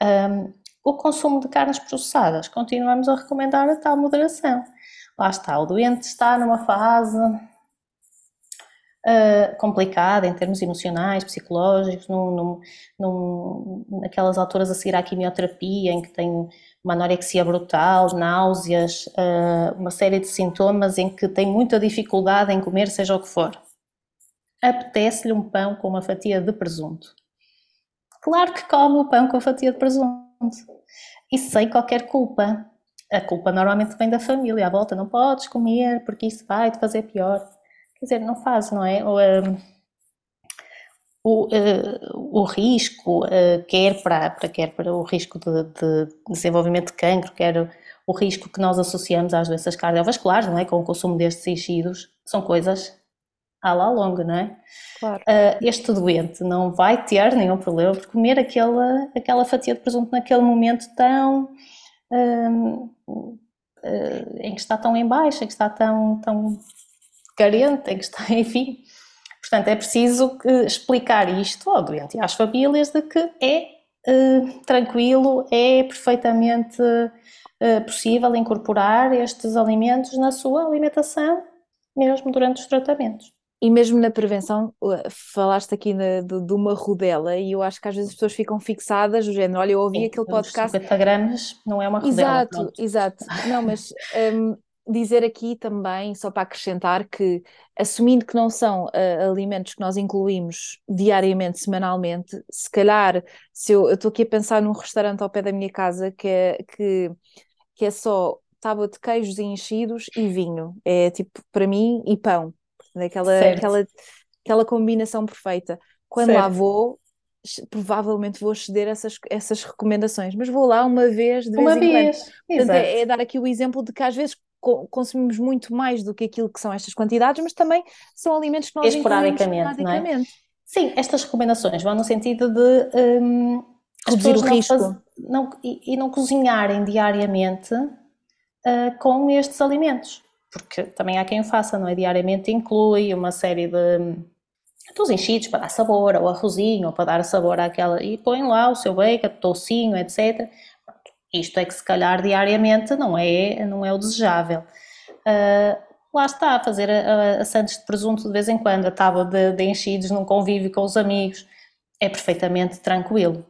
Um, o consumo de carnes processadas, continuamos a recomendar a tal moderação. Lá está, o doente está numa fase uh, complicada em termos emocionais, psicológicos, num, num, num, naquelas alturas a seguir à quimioterapia, em que tem uma anorexia brutal, náuseas, uh, uma série de sintomas em que tem muita dificuldade em comer, seja o que for. Apetece-lhe um pão com uma fatia de presunto. Claro que come o pão com a fatia de presunto. E sem qualquer culpa. A culpa normalmente vem da família, à volta, não podes comer porque isso vai te fazer pior. Dizer, não faz, não é? Ou, uh, o, uh, o risco, uh, quer, para, para, quer para o risco de, de, desenvolvimento de cancro, quer o risco que nós associamos às doenças cardiovasculares, não é? Com o consumo destes enchidos, são coisas à la longa, não é? Claro. Uh, este doente não vai ter nenhum problema por comer aquela, aquela fatia de presunto naquele momento tão. em que está tão em baixa, em que está tão, tão carente, em que está, [LAUGHS] enfim, Portanto, é preciso explicar isto ao doente e às famílias de que é uh, tranquilo, é perfeitamente uh, possível incorporar estes alimentos na sua alimentação, mesmo durante os tratamentos. E mesmo na prevenção, falaste aqui de, de, de, uma rodela e eu acho que às vezes as pessoas ficam fixadas do género, olha, eu ouvi Sim, aquele podcast... 50 gramas não é uma rodela. Exato, pronto. exato. Não, mas [LAUGHS] um, dizer aqui também, só para acrescentar, que assumindo que não são uh, alimentos que nós incluímos diariamente, semanalmente, se calhar, se eu estou aqui a pensar num restaurante ao pé da minha casa que é, que, que é só tábua de queijos enchidos e vinho, é tipo para mim e pão, aquela, aquela, aquela combinação perfeita. Quando certo. lá vou, provavelmente vou ceder essas, essas recomendações, mas vou lá uma vez de uma vez, vez. em quando. Portanto, é, é, dar aqui o exemplo de que às vezes consumimos muito mais do que aquilo que são estas quantidades, mas também são alimentos que nós esporadicamente, esporadicamente. Não é? Sim, estas recomendações vão no sentido de um, reduzir o risco não não, e, e, não cozinharem diariamente uh, com estes alimentos, porque também há quem o faça, não é? Diariamente inclui uma série de dos enchidos para dar sabor ao arrozinho, ou para dar sabor àquela, e põe lá o seu bacon, toucinho, etc. Isto é que se calhar diariamente não é, não é o desejável. Uh, lá está, fazer a, a, Santos de presunto de vez em quando, a tábua de, de enchidos num convívio com os amigos, é perfeitamente tranquilo.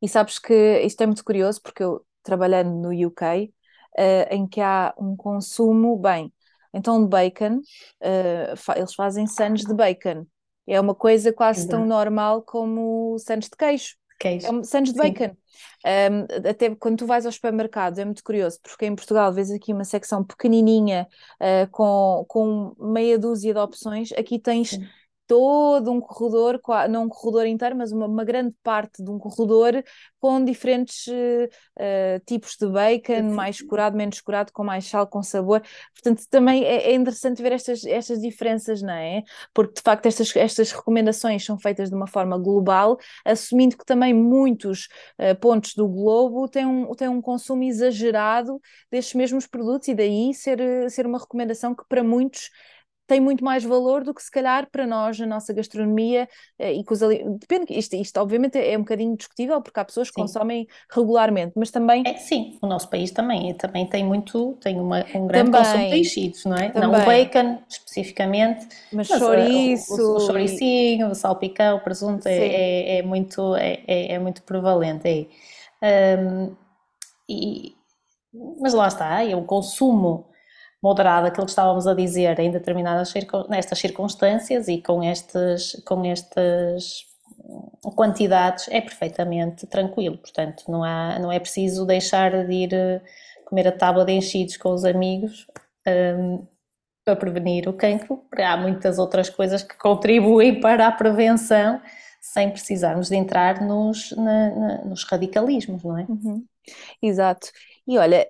E sabes que isto é muito curioso porque eu trabalhando no UK, uh, ah, em que há um consumo, bem, então de bacon, uh, fa eles fazem sandes de bacon. É uma coisa quase Exato. tão normal como sandes de queijo. Queijo. É um sandes de bacon. Um, até quando tu vais aos supermercados, é muito curioso, porque em Portugal vês aqui uma secção pequenininha uh, com, com meia dúzia de opções, aqui tens Sim todo um corredor, não um corredor inteiro, mas uma, uma grande parte de um corredor com diferentes uh, tipos de bacon, mais curado, menos curado, com mais sal, com sabor. Portanto, também é, é, interessante ver estas, estas diferenças, não é? Porque de facto estas, estas recomendações são feitas de uma forma global, assumindo que também muitos uh, pontos do globo têm um, têm um consumo exagerado destes mesmos produtos e daí ser, ser uma recomendação que para muitos tem muito mais valor do que se calhar para nós, a nossa gastronomia uh, e que os Depende, isto, isto obviamente é um bocadinho discutível porque há pessoas que sim. consomem regularmente, mas também. É, sim, o nosso país também, também tem muito, tem uma, um grande também, consumo de peixes, não é? Também. Não o bacon especificamente, mas, mas chouriço. O, o, o chouricinho, o salpicão, o presunto é, é, é, muito, é, é, é muito prevalente aí. Um, e, mas lá está, é o consumo moderado, aquilo que estávamos a dizer, em determinadas nestas circunstâncias e com estas, com estas quantidades, é perfeitamente tranquilo. Portanto, não, há, não é preciso deixar de ir eh, comer a tábua de enchidos com os amigos um, para prevenir o cancro, há muitas outras coisas que contribuem para a prevenção sem precisarmos de entrar nos, na, na, nos radicalismos, não é? Uhum. Exato. E olha,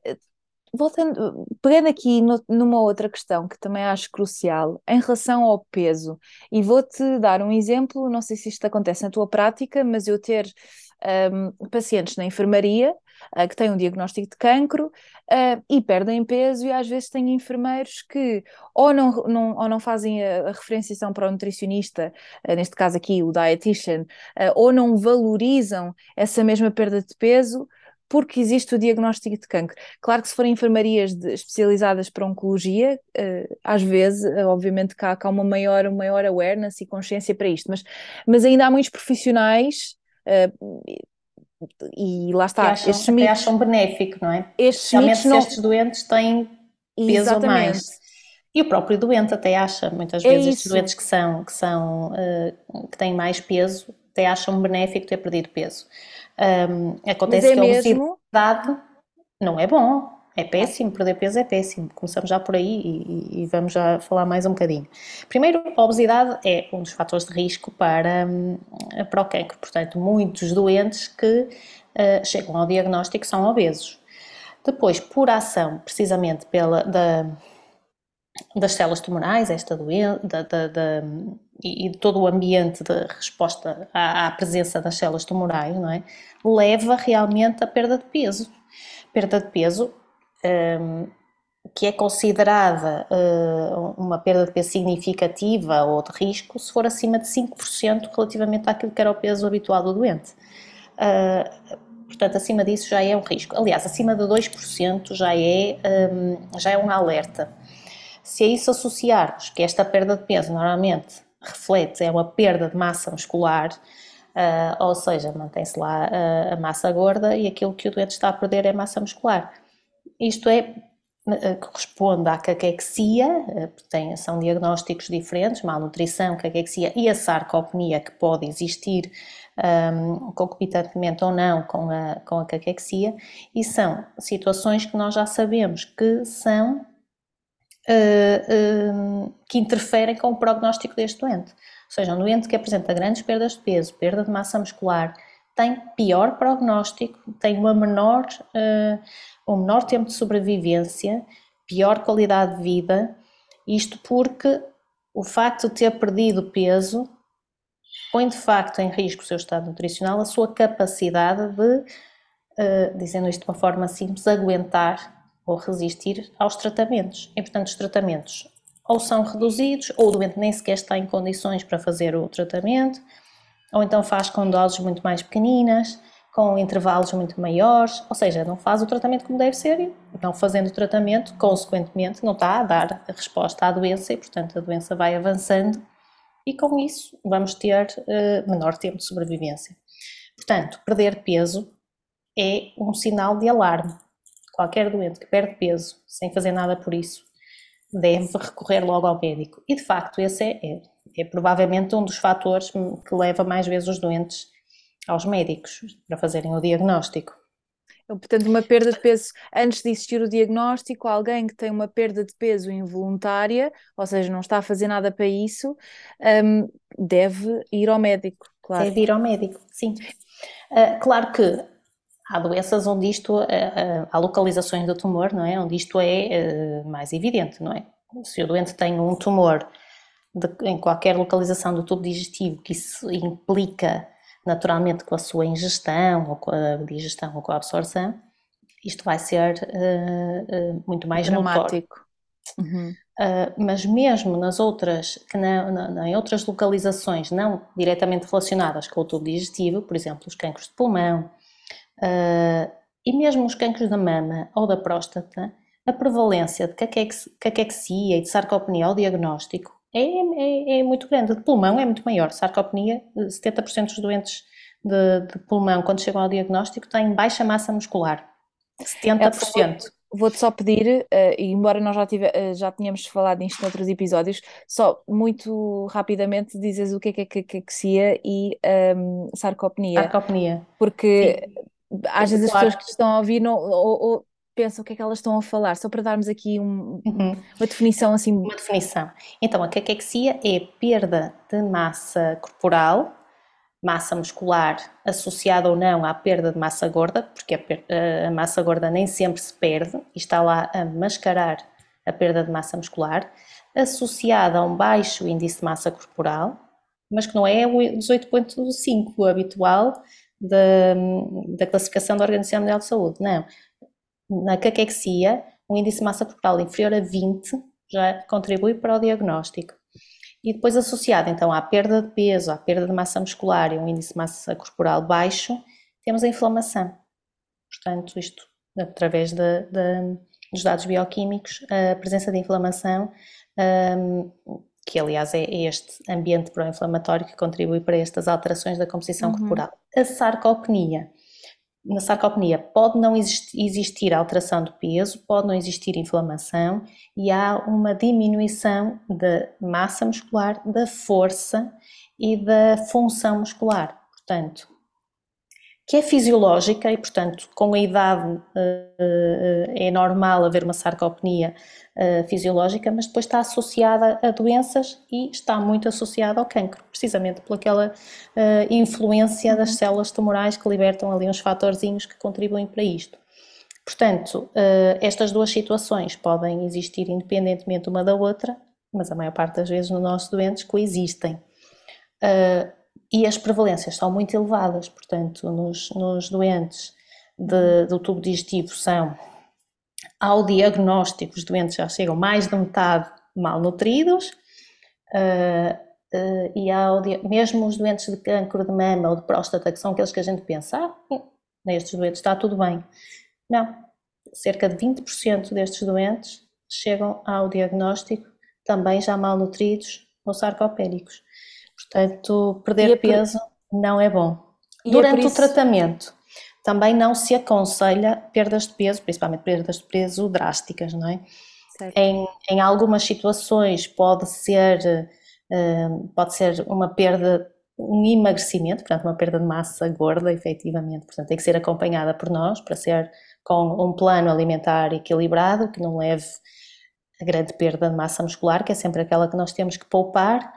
voltando, pegando aqui no, numa outra questão que também acho crucial, em relação ao peso, e vou-te dar um exemplo, não sei se isto acontece na tua prática, mas eu ter um, pacientes na enfermaria uh, que têm um diagnóstico de cancro uh, e perdem peso, e às vezes têm enfermeiros que ou não, não, ou não fazem a, a referenciação para o nutricionista, uh, neste caso aqui o dietitian, ou não valorizam essa mesma perda de peso porque existe o diagnóstico de cancro. Claro que se forem enfermarias de, especializadas para oncologia, uh, às vezes, uh, obviamente, que há, há, uma maior, uma maior awareness e consciência para isto, mas, mas ainda há muitos profissionais. Uh, e lá está, que acham, estes mitos, acham benéfico, não é? Estes mitos não... estes doentes têm peso Exatamente. mais. E o próprio doente até acha, muitas é vezes, é estes doentes que são, que são, que têm mais peso, até acham benéfico ter perdido peso. Um, acontece é que a obesidade não é bom, é péssimo, perder peso é péssimo. Começamos já por aí e, e, vamos já falar mais um bocadinho. Primeiro, a obesidade é um dos fatores de risco para, para o cancro. Portanto, muitos doentes que uh, chegam ao diagnóstico são obesos. Depois, por ação, precisamente pela, da, das células tumorais, esta doença, da, da, da e, todo o ambiente de resposta à, à, presença das células tumorais, não é? Leva realmente à perda de peso. Perda de peso um, que é considerada uh, uma perda de peso significativa ou de risco se for acima de 5% relativamente àquilo que era o peso habitual do doente. Uh, portanto, acima disso já é um risco. Aliás, acima de 2% já é, um, já é um alerta. Se a isso associarmos que esta perda de peso normalmente reflete é uma perda de massa muscular, uh, ou seja, mantém-se lá uh, a massa gorda e aquilo que o doente está a perder é massa muscular. Isto é uh, corresponde à caquexia, tem, são diagnósticos diferentes, malnutrição, caquexia e a sarcopenia que pode existir um, concomitantemente ou não com a, com a caquexia, e são situações que nós já sabemos que são uh, uh, que interferem com o prognóstico deste doente. Ou seja, um doente que apresenta grandes perdas de peso, perda de massa muscular, tem pior prognóstico, tem uma menor, uh, um menor tempo de sobrevivência, pior qualidade de vida, isto porque o facto de ter perdido peso põe de facto em risco o seu estado nutricional, a sua capacidade de, uh, dizendo isto de uma forma simples, aguentar ou resistir aos tratamentos. E, portanto, os tratamentos ou são reduzidos, ou o doente nem sequer está em condições para fazer o tratamento, ou então faz com doses muito mais pequeninas, com intervalos muito maiores, ou seja, não faz o tratamento como deve ser não fazendo o tratamento, consequentemente, não está a dar a resposta à doença e, portanto, a doença vai avançando e com isso vamos ter uh, menor tempo de sobrevivência. Portanto, perder peso é um sinal de alarme qualquer doente que perde peso sem fazer nada por isso deve recorrer logo ao médico. E de facto, esse é, é, é provavelmente um dos fatores que leva mais vezes os doentes aos médicos para fazerem o diagnóstico. Portanto, uma perda de peso, antes de existir o diagnóstico, alguém que tem uma perda de peso involuntária, ou seja, não está a fazer nada para isso, um, deve ir ao médico, claro. Deve ir ao médico, sim. Uh, claro que Há doenças onde isto, eh, eh, há localizações do tumor, não é? Onde isto é eh, mais evidente, não é? Se o doente tem um tumor de, em qualquer localização do tubo digestivo, que isso implica naturalmente com a sua ingestão, ou com a digestão, ou com a absorção, isto vai ser uh, uh, muito mais dramático. Uhum. Uh, mas mesmo nas outras, que em outras localizações não diretamente relacionadas com o tubo digestivo, por exemplo, os cancros de pulmão uh, e mesmo os cancros da mama ou da próstata, a prevalência de caquexia e de sarcopenia ao diagnóstico é, é, é, muito grande. De pulmão é muito maior. Sarcopenia, 70% dos doentes de, de, pulmão, quando chegam ao diagnóstico, têm baixa massa muscular. 70%. Vou-te só pedir, uh, e embora nós já, tive, uh, já tínhamos falado nisto noutros episódios, só muito rapidamente dizes o que é que é caquexia e um, sarcopenia. Sarcopenia. Porque Sim. Às vezes as pessoas que estão a ouvir não, ou, ou, pensam o que é que elas estão a falar, só para darmos aqui um, uhum. uma definição assim. Uma definição. Então, a caquexia é perda de massa corporal massa muscular associada ou não à perda de massa gorda, porque a, a, massa gorda nem sempre se perde e está lá a mascarar a perda de massa muscular, associada a um baixo índice de massa corporal, mas que não é o 18.5 habitual da, da classificação da Organização Mundial de Saúde, não. Na caquexia, um índice de massa corporal inferior a 20 já contribui para o diagnóstico. E depois associado então à perda de peso, à perda de massa muscular e um índice de massa corporal baixo, temos a inflamação. Portanto, isto através de, de, dos dados bioquímicos, a presença de inflamação, um, que aliás é este ambiente pró-inflamatório que contribui para estas alterações da composição uhum. corporal. A sarcopenia na sarcopenia pode não existir alteração do peso, pode não existir inflamação e há uma diminuição da massa muscular, da força e da função muscular. Portanto, que é fisiológica e, portanto, com a idade eh, eh, é normal haver uma sarcopenia eh, fisiológica, mas depois está associada a doenças e está muito associada ao cancro, precisamente pelaquela influência das uhum. células tumorais que libertam ali uns fatorzinhos que contribuem para isto. Portanto, estas duas situações podem existir independentemente uma da outra, mas a maior parte das vezes nos nossos doentes coexistem e as prevalências são muito elevadas, portanto, nos, nos doentes de, do tubo digestivo são, ao diagnóstico, os doentes já chegam mais de metade malnutridos, uh, uh, e ao, mesmo os doentes de câncer de mama ou de próstata, que são aqueles que a gente pensa, ah, nestes doentes está tudo bem. Não, cerca de 20% destes doentes chegam ao diagnóstico também já malnutridos ou sarcopénicos. Portanto, perder é peso não é bom. E é Durante é isso... o tratamento, também não se aconselha perdas de peso, principalmente perdas de peso drásticas, não é? Em, em, algumas situações pode ser, uh, pode ser uma perda, um emagrecimento, portanto uma perda de massa gorda, efetivamente, portanto tem que ser acompanhada por nós para ser com um plano alimentar equilibrado, que não leve a grande perda de massa muscular, que é sempre aquela que nós temos que poupar,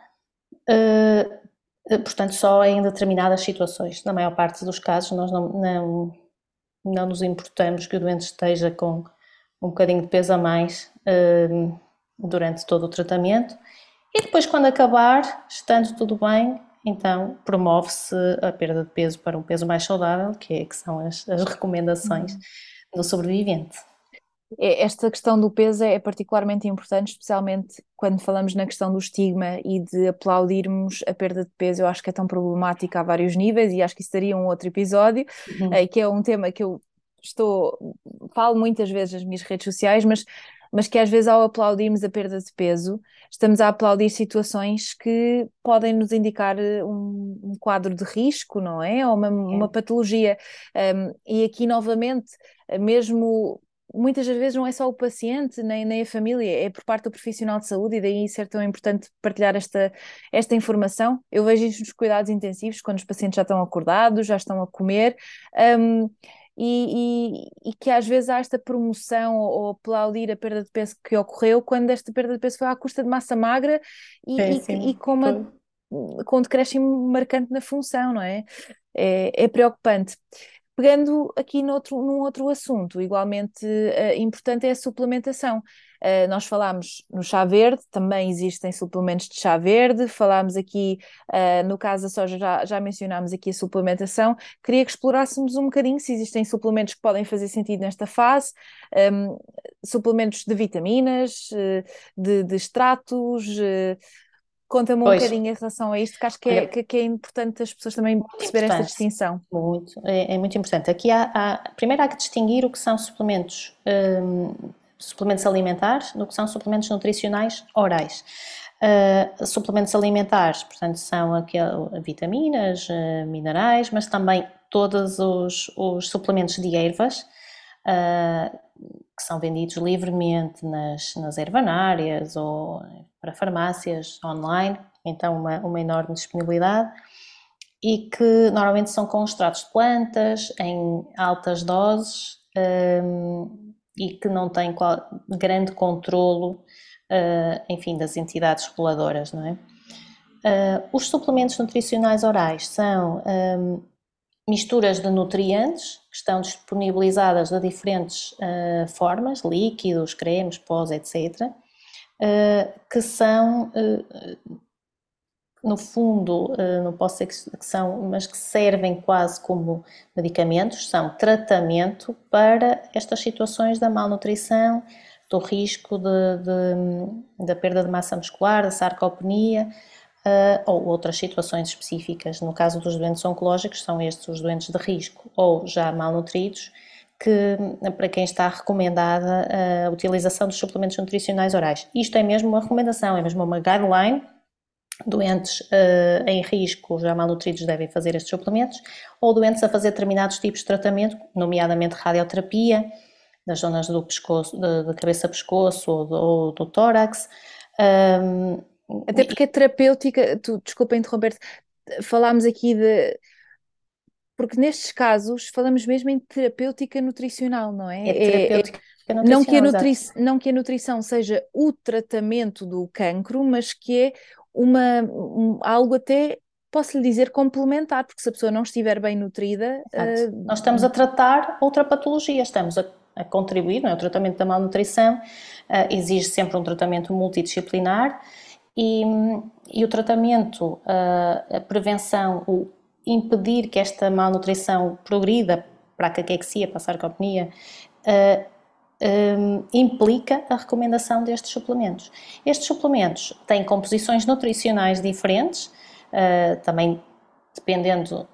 portanto, só em determinadas situações. Na maior parte dos casos, nós não, não, não nos importamos que o doente esteja com um bocadinho de peso a mais uh, durante todo o tratamento. E depois, quando acabar, estando tudo bem, então promove-se a perda de peso para um peso mais saudável, que, é, que são as, as recomendações uhum. do sobrevivente. É, esta questão do peso é particularmente importante, especialmente quando falamos na questão do estigma e de aplaudirmos a perda de peso. Eu acho que é tão problemática a vários níveis e acho que isso daria um outro episódio, uhum. Eh, que é um tema que eu estou, falo muitas vezes nas minhas redes sociais, mas, mas que às vezes ao aplaudirmos a perda de peso, estamos a aplaudir situações que podem nos indicar eh, um, um quadro de risco, não é? Ou uma, uma patologia. Um, e aqui novamente, eh, mesmo muitas das vezes não é só o paciente nem, nem a família, é por parte do profissional de saúde e daí ser tão importante partilhar esta, esta informação. Eu vejo isto nos cuidados intensivos, quando os pacientes já estão acordados, já estão a comer. Um, e, e, e, que às vezes há esta promoção ou, ou, aplaudir a perda de peso que ocorreu quando esta perda de peso foi à custa de massa magra e, é, e, e com, uma, com um decréscimo marcante na função, não é? É, é preocupante. Pegando aqui noutro, num outro assunto, igualmente uh, importante é a suplementação. Uh, nós falámos no chá verde, também existem suplementos de chá verde, falámos aqui, uh, no caso da soja, já, já mencionámos aqui a suplementação. Queria que explorássemos um bocadinho se existem suplementos que podem fazer sentido nesta fase, um, suplementos de vitaminas, de, de extratos. Conta-me um pois. bocadinho em relação a isto, que acho que é, que, que é importante as pessoas também perceberem esta distinção. Muito, é, é, muito importante. Aqui há, há, primeiro há que distinguir o que são suplementos, hum, suplementos alimentares do que são suplementos nutricionais orais. Uh, suplementos alimentares, portanto, são aquele, vitaminas, uh, minerais, mas também todos os, os suplementos de ervas, uh, que são vendidos livremente nas, nas ervanárias ou para farmácias online, então uma, uma enorme disponibilidade e que normalmente são com extratos de plantas em altas doses um, e que não têm qual, grande controlo, uh, enfim, das entidades reguladoras, não é? Uh, os suplementos nutricionais orais são um, misturas de nutrientes que estão disponibilizadas de diferentes uh, formas, líquidos, cremes, pós, etc., uh, que são, uh, no fundo, não posso dizer que são, mas que servem quase como medicamentos, são tratamento para estas situações da malnutrição, do risco de, de, da perda de massa muscular, da sarcopenia, uh, ou outras situações específicas. No caso dos doentes oncológicos, são estes os doentes de risco ou já malnutridos, que para quem está recomendada a utilização dos suplementos nutricionais orais. Isto é mesmo uma recomendação, é mesmo uma guideline. Doentes uh, em risco, já malnutridos, devem fazer estes suplementos, ou doentes a fazer determinados tipos de tratamento, nomeadamente radioterapia, nas zonas do pescoço, da cabeça-pescoço ou, ou, do tórax, um, até porque é terapêutica, tu, desculpa interromper-te, falámos aqui de. Porque nestes casos falamos mesmo em terapêutica nutricional, não é? É terapêutica é, é, não, que a nutri, não que a nutrição seja o tratamento do cancro, mas que é uma, um, algo até posso lhe dizer complementar, porque se a pessoa não estiver bem nutrida. Uh... Nós estamos a tratar outra patologia, estamos a, a contribuir, não é? O tratamento da malnutrição uh, exige sempre um tratamento multidisciplinar e, e o tratamento, a, a prevenção, o impedir que esta malnutrição progrida para a caquexia, para a sarcopenia, um, implica a recomendação destes suplementos. Estes suplementos têm composições nutricionais diferentes, uh, também dependendo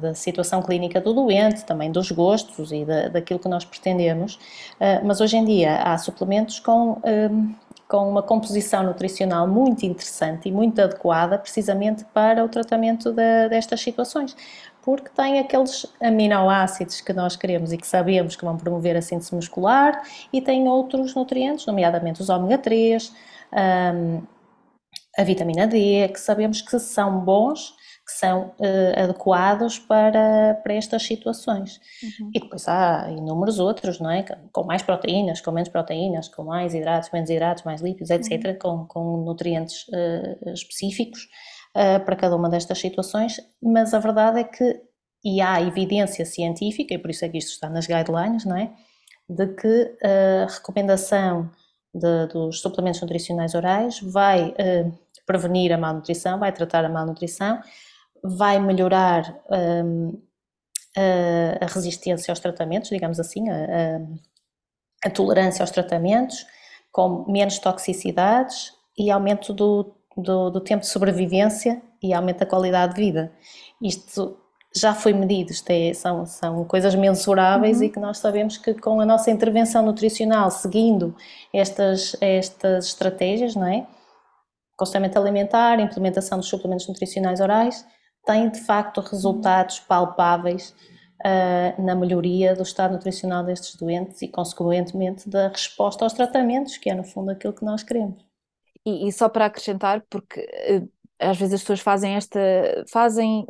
da, situação clínica do doente, também dos gostos e da, daquilo que nós pretendemos, uh, mas hoje em dia há suplementos com um, com uma composição nutricional muito interessante e muito adequada precisamente para o tratamento de, destas situações, porque tem aqueles aminoácidos que nós queremos e que sabemos que vão promover a síntese muscular e tem outros nutrientes, nomeadamente os ômega 3, um, a vitamina D, que sabemos que são bons que são uh, adequados para, para estas situações. Uhum. E depois há inúmeros outros, não é? Com mais proteínas, com menos proteínas, com mais hidratos, menos hidratos, mais lípidos, etc., uhum. com, com nutrientes uh, específicos uh, para cada uma destas situações, mas a verdade é que, e há evidência científica, e por isso é que isto está nas guidelines, não é? De que a recomendação de, dos suplementos nutricionais orais vai prevenir a malnutrição, vai tratar a malnutrição, vai melhorar um, a, a, resistência aos tratamentos, digamos assim, a, a, a, tolerância aos tratamentos, com menos toxicidades e aumento do, do, do tempo de sobrevivência e aumento da qualidade de vida. Isto já foi medido, é, são, são coisas mensuráveis uhum. e que nós sabemos que com a nossa intervenção nutricional, seguindo estas, estas estratégias, não é? Constantemente alimentar, implementação dos suplementos nutricionais orais, tem de facto resultados palpáveis uh, na melhoria do estado nutricional destes doentes e, consequentemente, da resposta aos tratamentos, que é no fundo aquilo que nós queremos. E, e só para acrescentar, porque uh, às vezes as pessoas fazem esta, fazem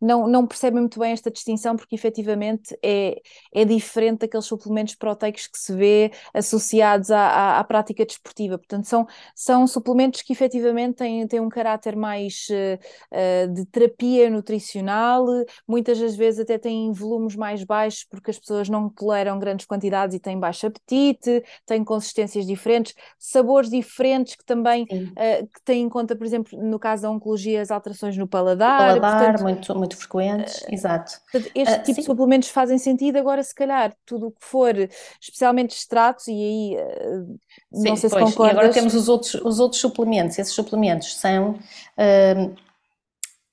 não, não percebem muito bem esta distinção porque efetivamente é, é diferente daqueles suplementos proteicos que se vê associados à, à, à prática desportiva. Portanto, são, são suplementos que efetivamente têm, têm um caráter mais uh, de terapia nutricional, muitas das vezes até têm volumes mais baixos porque as pessoas não toleram grandes quantidades e têm baixo apetite, têm consistências diferentes, sabores diferentes que também uh, que têm em conta, por exemplo, no caso da oncologia, as alterações no paladar. paladar, portanto, muito, muito frequentes, uh, exato. Este uh, tipo sim. de suplementos fazem sentido, agora se calhar tudo o que for, especialmente extratos, e aí uh, sim, não sei pois, se concordas. E agora temos os outros, os outros suplementos, esses suplementos são...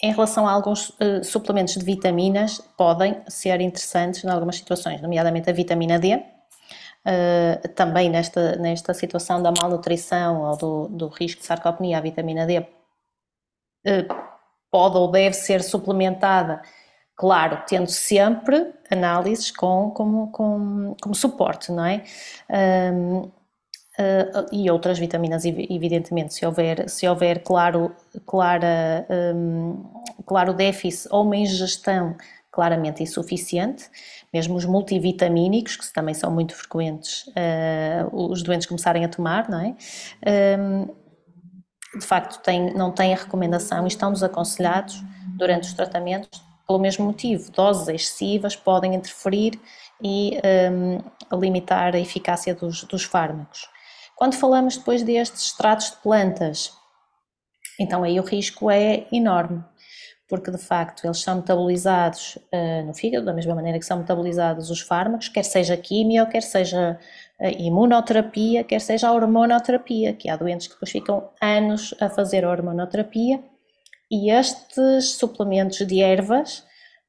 em relação a alguns uh, suplementos de vitaminas, podem ser interessantes em algumas situações, nomeadamente a vitamina D, uh, também nesta, nesta situação da malnutrição ou do, do risco de sarcopenia, a vitamina D uh, pode ou deve ser suplementada, claro, tendo sempre análises com, com, com, como suporte, não é? Um, uh, ah, e outras vitaminas, evidentemente, se houver, se houver claro, clara, um, claro déficit ou uma ingestão claramente insuficiente, mesmo os multivitamínicos, que também são muito frequentes, uh, os doentes começarem a tomar, não é? Um, de facto tem, não têm a recomendação e estão desaconselhados durante os tratamentos pelo mesmo motivo. Doses excessivas podem interferir e um, limitar a eficácia dos, dos fármacos. Quando falamos depois destes extratos de plantas, então aí o risco é enorme, porque de facto eles são metabolizados uh, no fígado, da mesma maneira que são metabolizados os fármacos, quer seja químio, quer seja a imunoterapia, quer seja a hormonoterapia, que há doentes que depois ficam anos a fazer a hormonoterapia e estes suplementos de ervas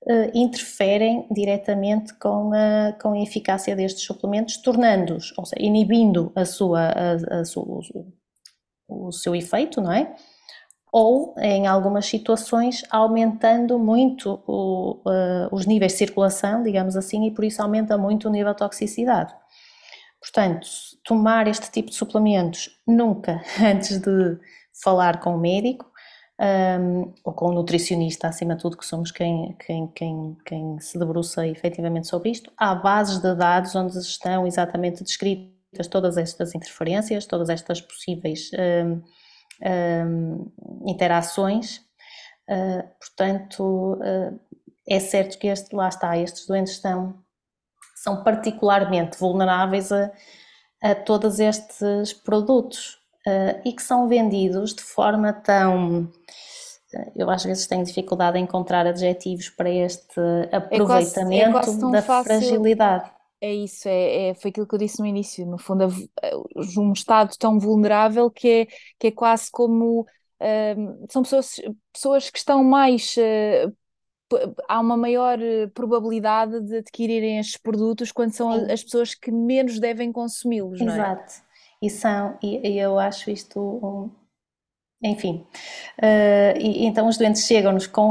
uh, interferem diretamente com a, com a eficácia destes suplementos, tornando-os, ou seja, inibindo a sua, a, a o, o seu efeito, não é? Ou, em algumas situações, aumentando muito o, uh, os níveis de circulação, digamos assim, e por isso aumenta muito o nível de toxicidade. Portanto, tomar este tipo de suplementos nunca [LAUGHS] antes de falar com o médico um, ou com o nutricionista, acima de tudo, que somos quem, quem, quem, quem se debruça efetivamente sobre isto. Há bases de dados onde estão exatamente descritas todas estas interferências, todas estas possíveis um, um, interações. Uh, portanto, uh, é certo que este, lá está, estes doentes estão são particularmente vulneráveis a, a todos estes produtos uh, e que são vendidos de forma tão. Eh, eu às vezes tenho dificuldade em encontrar adjetivos para este aproveitamento é quase, é quase da fácil. fragilidade. É isso, é, é, foi aquilo que eu disse no início. No fundo, um estado tão vulnerável que é, que é quase como. Uh, são pessoas, pessoas que estão mais uh, há uma maior eh, probabilidade de adquirirem estes produtos quando são Sim. as pessoas que menos devem consumi-los, não é? Exato. E são, e, e eu acho isto um, enfim, uh, e, então os doentes chegam-nos com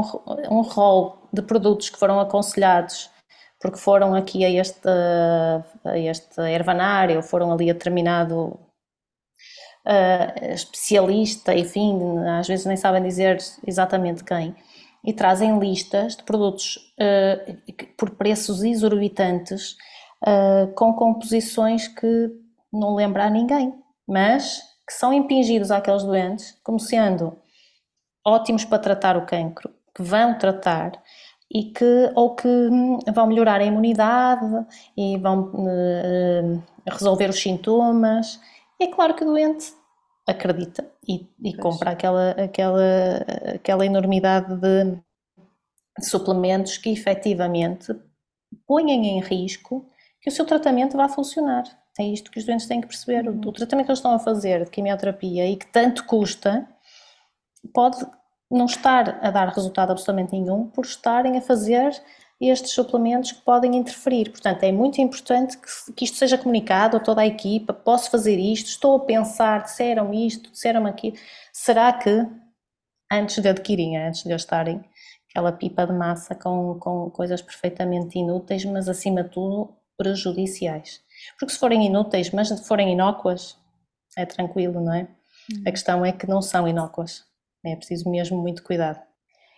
um rol de produtos que foram aconselhados porque foram aqui a este, a este ervanário, foram ali a determinado uh, especialista, enfim, às vezes nem sabem dizer exatamente quem, e trazem listas de produtos uh, por preços exorbitantes uh, com composições que não lembra a ninguém, mas que são impingidos àqueles doentes como sendo ótimos para tratar o cancro, que vão tratar e que ou que hum, vão melhorar a imunidade e vão uh, resolver os sintomas. E é claro que o doente acredita e, e compra aquela, aquela, aquela enormidade de suplementos que efetivamente ponham em risco que o seu tratamento vá funcionar. É isto que os doentes têm que perceber. Uhum. O tratamento que eles estão a fazer de quimioterapia e que tanto custa pode não estar a dar resultado absolutamente nenhum por estarem a fazer estes suplementos que podem interferir. Portanto, é muito importante que, que, isto seja comunicado a toda a equipa. Posso fazer isto? Estou a pensar, disseram isto, disseram aquilo. Será que, antes de adquirirem, antes de eles estarem aquela pipa de massa com, com coisas perfeitamente inúteis, mas acima de tudo prejudiciais. Porque se forem inúteis, mas se forem inócuas, é tranquilo, não é? Hum. A questão é que não são inócuas. É preciso mesmo muito cuidado.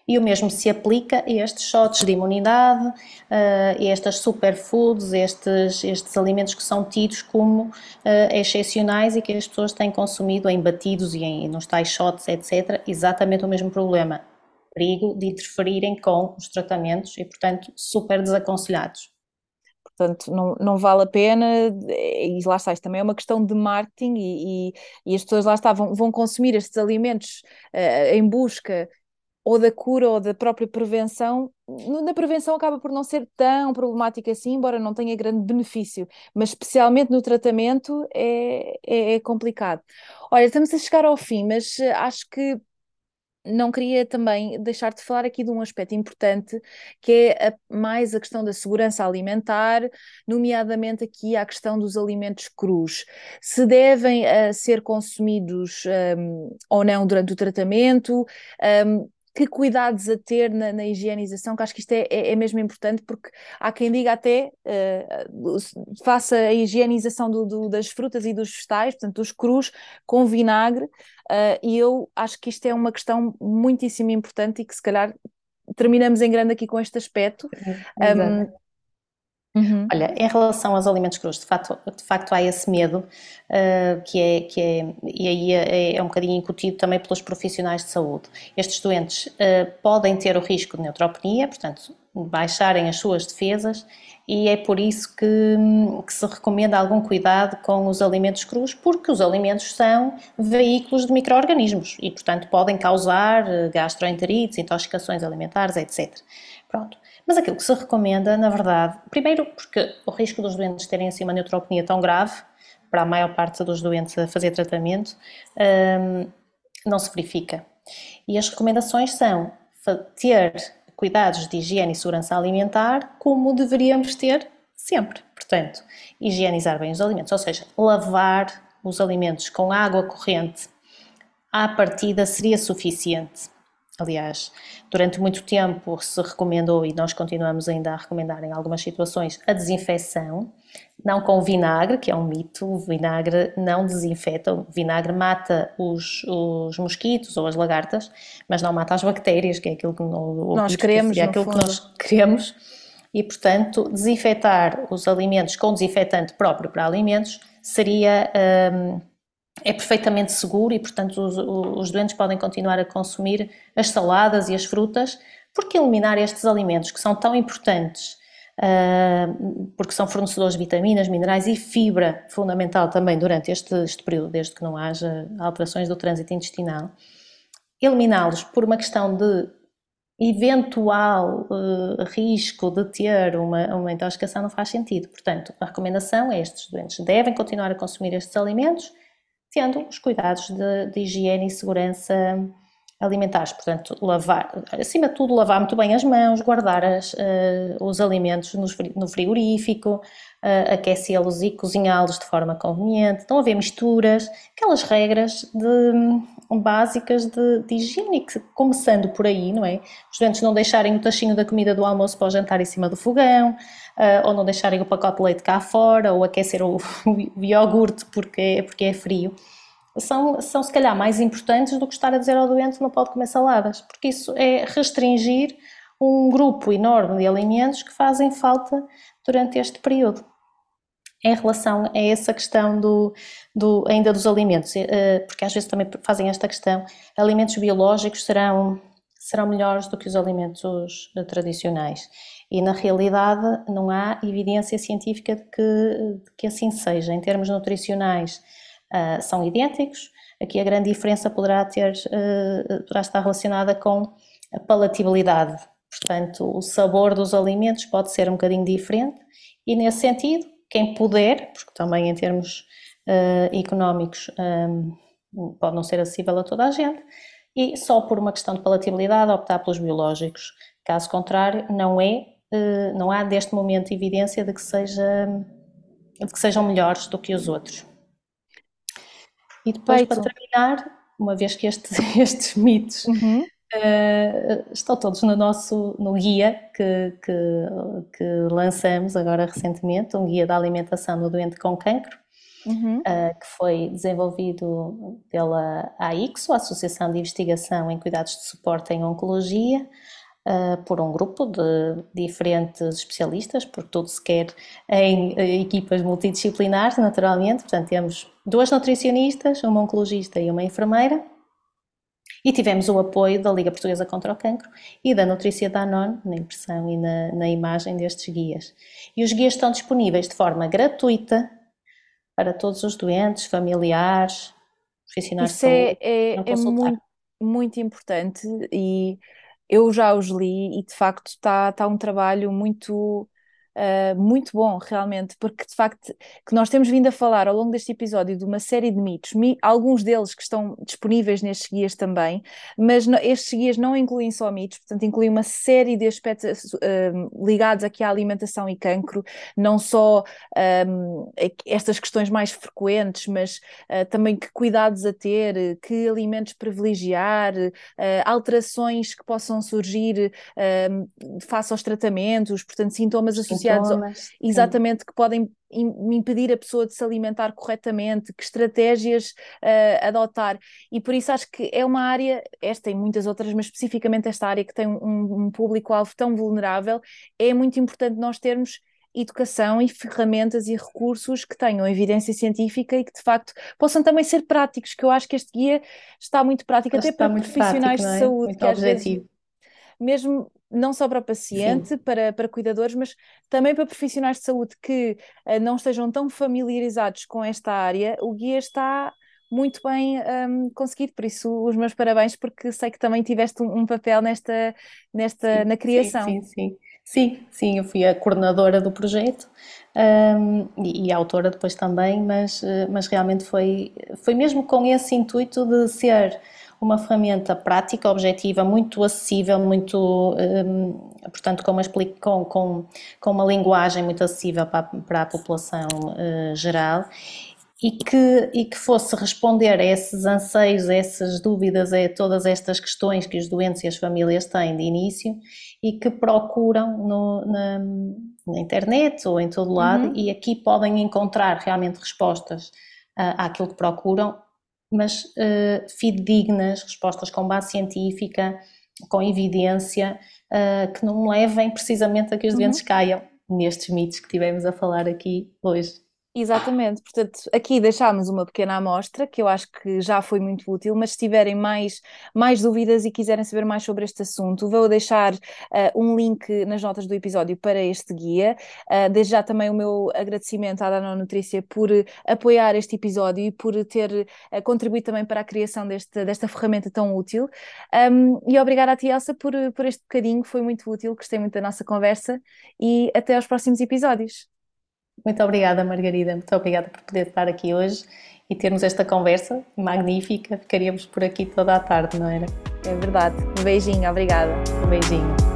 E o mesmo se aplica a estes shots de imunidade, a estas superfoods, estes, estes alimentos que são tidos como excepcionais e que as pessoas têm consumido em batidos e em, nos tais shots, etc. Exatamente o mesmo problema. Perigo de interferirem com os tratamentos e, portanto, super desaconselhados. Portanto, não, não vale a pena, e lá está, isto também é uma questão de marketing e, e, e as pessoas lá está, vão, vão consumir estes alimentos uh, em busca ou da cura ou da própria prevenção. Na prevenção acaba por não ser tão problemática assim, embora não tenha grande benefício, mas especialmente no tratamento é, é, é complicado. Olha, estamos a chegar ao fim, mas eh, acho que não queria também deixar de falar aqui de um aspecto importante, que é a, mais a questão da segurança alimentar, nomeadamente aqui a questão dos alimentos crus. Se devem uh, ser consumidos um, ou não durante o tratamento, um, que cuidados a ter na, na, higienização, que acho que isto é, é, é mesmo importante, porque há quem diga até uh, faça a higienização do, do, das frutas e dos vegetais, portanto, dos crus, com vinagre, uh, e eu acho que isto é uma questão muitíssimo importante e que se calhar terminamos em grande aqui com este aspecto. Um, Uhum. Olha, em relação aos alimentos crus, de facto, de facto há esse medo uh, que, é, que é, e aí é, é, um bocadinho incutido também pelos profissionais de saúde. Estes doentes uh, podem ter o risco de neutropenia, portanto, baixarem as suas defesas, e é por isso que, que se recomenda algum cuidado com os alimentos crus, porque os alimentos são veículos de micro-organismos e, portanto, podem causar eh, gastroenterites, intoxicações alimentares, etc. Pronto. Mas aquilo que se recomenda, na verdade, primeiro porque o risco dos doentes terem assim uma neutropenia tão grave, para a maior parte dos doentes a fazer tratamento, hum, não se verifica. E as recomendações são ter cuidados de higiene e segurança alimentar como deveríamos ter sempre. Portanto, higienizar bem os alimentos, ou seja, lavar os alimentos com água corrente à partida seria suficiente. Aliás, durante muito tempo se recomendou, e nós continuamos ainda a recomendar em algumas situações, a desinfecção, não com vinagre, que é um mito, o vinagre não desinfeta, o vinagre mata os, os mosquitos ou as lagartas, mas não mata as bactérias, que é aquilo que nós queremos, é aquilo que nós queremos, e portanto desinfetar os alimentos com desinfetante próprio para alimentos seria... Hum, é perfeitamente seguro e, portanto, os, os, doentes podem continuar a consumir as saladas e as frutas, porque eliminar estes alimentos que são tão importantes, uh, porque são fornecedores de vitaminas, minerais e fibra fundamental também durante este, este período, desde que não haja alterações do trânsito intestinal, eliminá-los por uma questão de eventual uh, risco de ter uma, uma intoxicação não faz sentido. Portanto, a recomendação é estes doentes devem continuar a consumir estes alimentos tendo os cuidados de, de higiene e segurança alimentares, portanto, lavar, acima de tudo, lavar muito bem as mãos, guardar as, uh, os alimentos no frigorífico, uh, aquecê-los e cozinhá-los de forma conveniente, não haver misturas, aquelas regras de, um, básicas de, de higiene, começando por aí, não é? Os doentes não deixarem o tachinho da comida do almoço para o jantar em cima do fogão, uh, ou não deixarem o pacote de leite cá fora, ou aquecer o, [LAUGHS] o iogurte porque, é, porque é frio, são, são se calhar mais importantes do que estar a dizer ao doente não pode comer saladas, porque isso é restringir um grupo enorme de alimentos que fazem falta durante este período. Em relação a essa questão do, do, ainda dos alimentos, eh, porque às vezes também fazem esta questão, alimentos biológicos serão, serão melhores do que os alimentos tradicionais e na realidade não há evidência científica de que, de que assim seja. Em termos nutricionais, uh, são idênticos. Aqui a grande diferença poderá, ter, poderá estar relacionada com a palatabilidade. Portanto, o sabor dos alimentos pode ser um bocadinho diferente e, nesse sentido, quem puder, porque também em termos uh, económicos um, pode não ser acessível a toda a gente, e só por uma questão de palatabilidade optar pelos biológicos. Caso contrário, não é eh, não há deste momento evidência de que, seja, de que sejam melhores do que os outros. E depois, para terminar, uma vez que estes, [LAUGHS] estes mitos uhum. Uh, estão todos no nosso no guia que, que, que, lançamos agora recentemente, um guia da alimentação no doente com cancro, uhum. uh, que foi desenvolvido pela AICSO, Associação de Investigação em Cuidados de Suporte em Oncologia, uh, por um grupo de diferentes especialistas, porque tudo se quer em equipas multidisciplinares, naturalmente. Portanto, temos duas nutricionistas, uma oncologista e uma enfermeira. E tivemos o apoio da Liga Portuguesa contra o Cancro e da Nutrícia Danone na impressão e na, na imagem destes guias. E os guias estão disponíveis de forma gratuita para todos os doentes, familiares, profissionais Isso de saúde. É, é, é muito, muito importante e eu já os li e de facto está tá um trabalho muito uh, muito bom, realmente, porque de facto que nós temos vindo a falar ao longo deste episódio de uma série de mitos, mi alguns deles que estão disponíveis nestes guias também, mas no, estes guias não incluem só mitos, portanto incluem uma série de aspectos uh, ligados aqui à alimentação e cancro, não só um, estas questões mais frequentes, mas uh, também que cuidados a ter, que alimentos privilegiar, alterações que possam surgir face aos tratamentos, portanto sintomas associados associados exatamente que podem impedir a pessoa de se alimentar corretamente, que estratégias uh, adotar. E por isso acho que é uma área, esta e muitas outras, mas especificamente esta área que tem um, um público-alvo tão vulnerável, é muito importante nós termos educação e ferramentas e recursos que tenham evidência científica e que de facto possam também ser práticos, que eu acho que este guia está muito prático, até para profissionais prático, é? de saúde, muito que objetivo. às vezes, mesmo não só para o paciente, para, para cuidadores, mas também para profissionais de saúde que uh, não estejam tão familiarizados com esta área, o guia está muito bem um, conseguido, por isso os meus parabéns, porque sei que também tiveste um, um papel nesta, nesta sim, na criação. Sim, sim, sim. Sim, sim, eu fui a coordenadora do projeto um, e, e, a autora depois também, mas, eh, mas realmente foi, foi mesmo com esse intuito de ser uma ferramenta prática, objetiva, muito acessível, muito, um, portanto, com uma, com, com, com uma linguagem muito acessível para, para a população uh, geral e que, e que fosse responder a esses anseios, a essas dúvidas, a todas estas questões que os doentes e as famílias têm de início e que procuram no, na, na, internet ou em todo lado uhum. e aqui podem encontrar realmente respostas uh, àquilo que procuram mas uh, fidedignas, respostas com base científica, com evidência, uh, que não levem precisamente a que os uhum. doentes caiam nestes mitos que tivemos a falar aqui hoje. Exatamente, portanto, aqui deixámos uma pequena amostra que eu acho que já foi muito útil, mas se tiverem mais, mais dúvidas e quiserem saber mais sobre este assunto, vou deixar uh, um link nas notas do episódio para este guia. Uh, desde já também o meu agradecimento à Dana Nutrícia por apoiar este episódio e por ter uh, contribuído também para a criação deste, desta ferramenta tão útil. Um, e obrigada a ti, Elsa, por, por este bocadinho, foi muito útil, gostei muito da nossa conversa e até aos próximos episódios. Muito obrigada, Margarida. Muito obrigada por poder estar aqui hoje e termos esta conversa magnífica. Ficaríamos por aqui toda a tarde, não era? É verdade. Um beijinho, obrigada. Um beijinho.